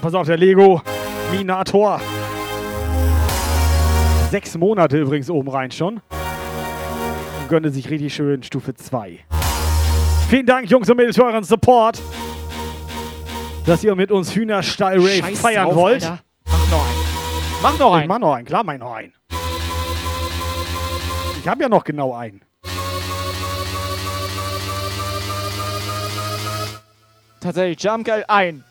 pass auf, der Lego Minator. Sechs Monate übrigens oben rein schon. Und gönne sich richtig schön Stufe 2. Vielen Dank, Jungs und Mädels, für euren Support. Dass ihr mit uns Hühnerstall Rave Scheiß feiern drauf, wollt. Alter. Mach noch einen. Mach noch Ich einen. mach noch einen, klar, mach ich noch einen. Ich habe ja noch genau einen. Tatsächlich, Jump Geil ein.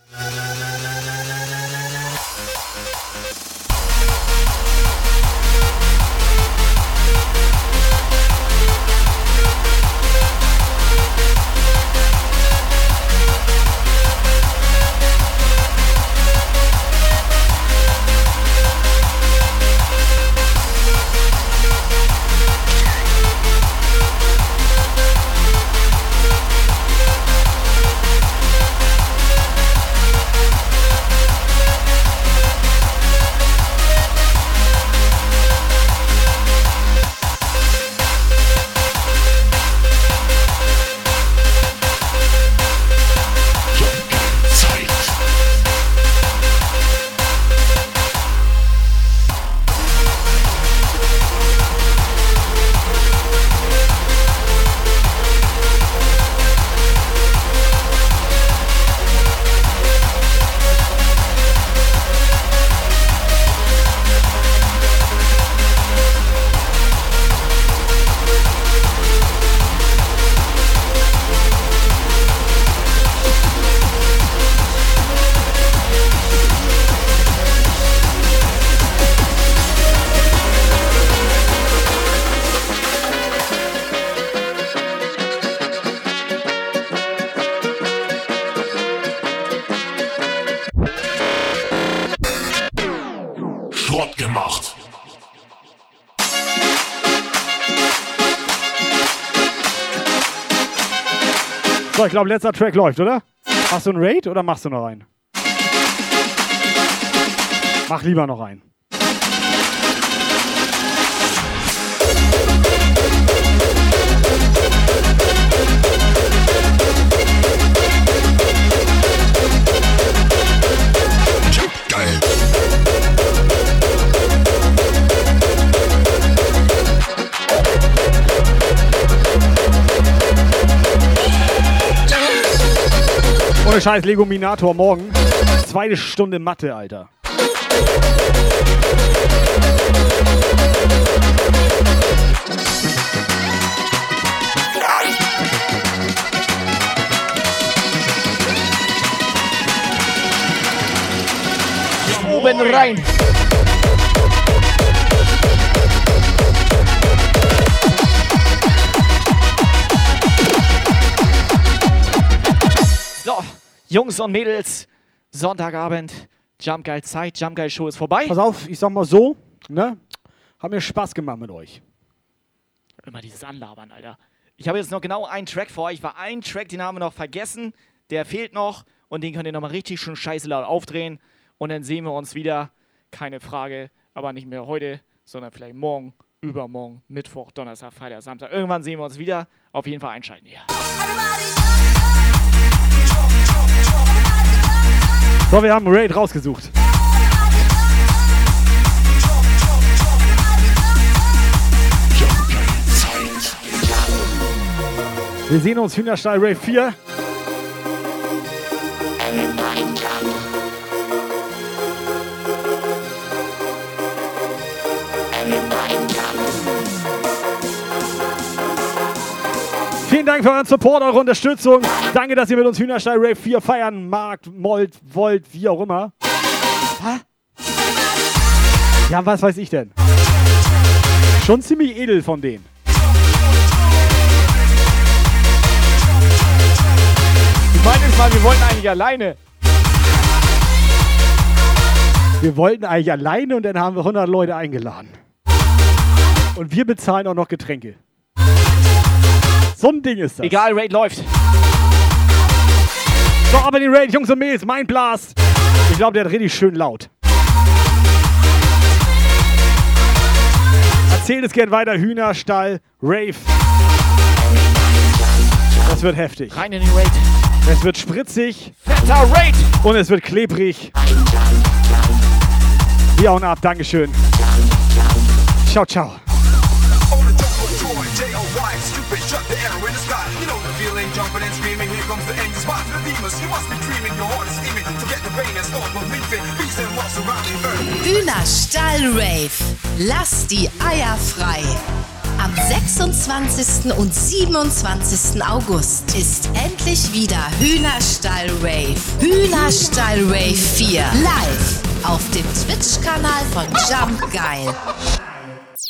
So, ich glaube, letzter Track läuft, oder? Machst du einen Raid oder machst du noch einen? Mach lieber noch einen. Ohne Scheiß, Legominator morgen. Zweite Stunde Mathe, Alter. Oben rein. Jungs und Mädels, Sonntagabend, Jump Geil Zeit, Jump Geil Show ist vorbei. Pass auf, ich sag mal so, ne? Hat mir Spaß gemacht mit euch. Immer dieses Anlabern, Alter. Ich habe jetzt noch genau einen Track vor euch. War ein Track, den haben wir noch vergessen. Der fehlt noch und den könnt ihr nochmal richtig schön scheiße laut aufdrehen. Und dann sehen wir uns wieder. Keine Frage, aber nicht mehr heute, sondern vielleicht morgen, übermorgen, Mittwoch, Donnerstag, Freitag, Samstag. Irgendwann sehen wir uns wieder. Auf jeden Fall einschalten hier. So, wir haben Raid rausgesucht. Wir sehen uns Hühnerstall Raid 4. Vielen Dank für euren Support, eure Unterstützung. Danke, dass ihr mit uns Hühnerstall Rave 4 feiern magt, mollt, wollt, wie auch immer. Ja, was weiß ich denn? Schon ziemlich edel von denen. Ich meine jetzt mal, wir wollten eigentlich alleine. Wir wollten eigentlich alleine und dann haben wir 100 Leute eingeladen. Und wir bezahlen auch noch Getränke. So ein Ding ist das. Egal, Raid läuft. So, aber den Raid, Jungs und Mädels, mein Blast. Ich glaube, der hat richtig schön laut. Erzählt es gern weiter. Hühnerstall, Rave. Das wird heftig. Rein in den Raid. Es wird spritzig. Fetter Raid. Und es wird klebrig. Wir hauen ab. Dankeschön. Ciao, ciao. Surrounding earth. Hühnerstall Rave. Lass die Eier frei. Am 26. und 27. August ist endlich wieder Hühnerstall Rave. Hühnerstall Rave 4 live auf dem Twitch-Kanal von Jump Geil.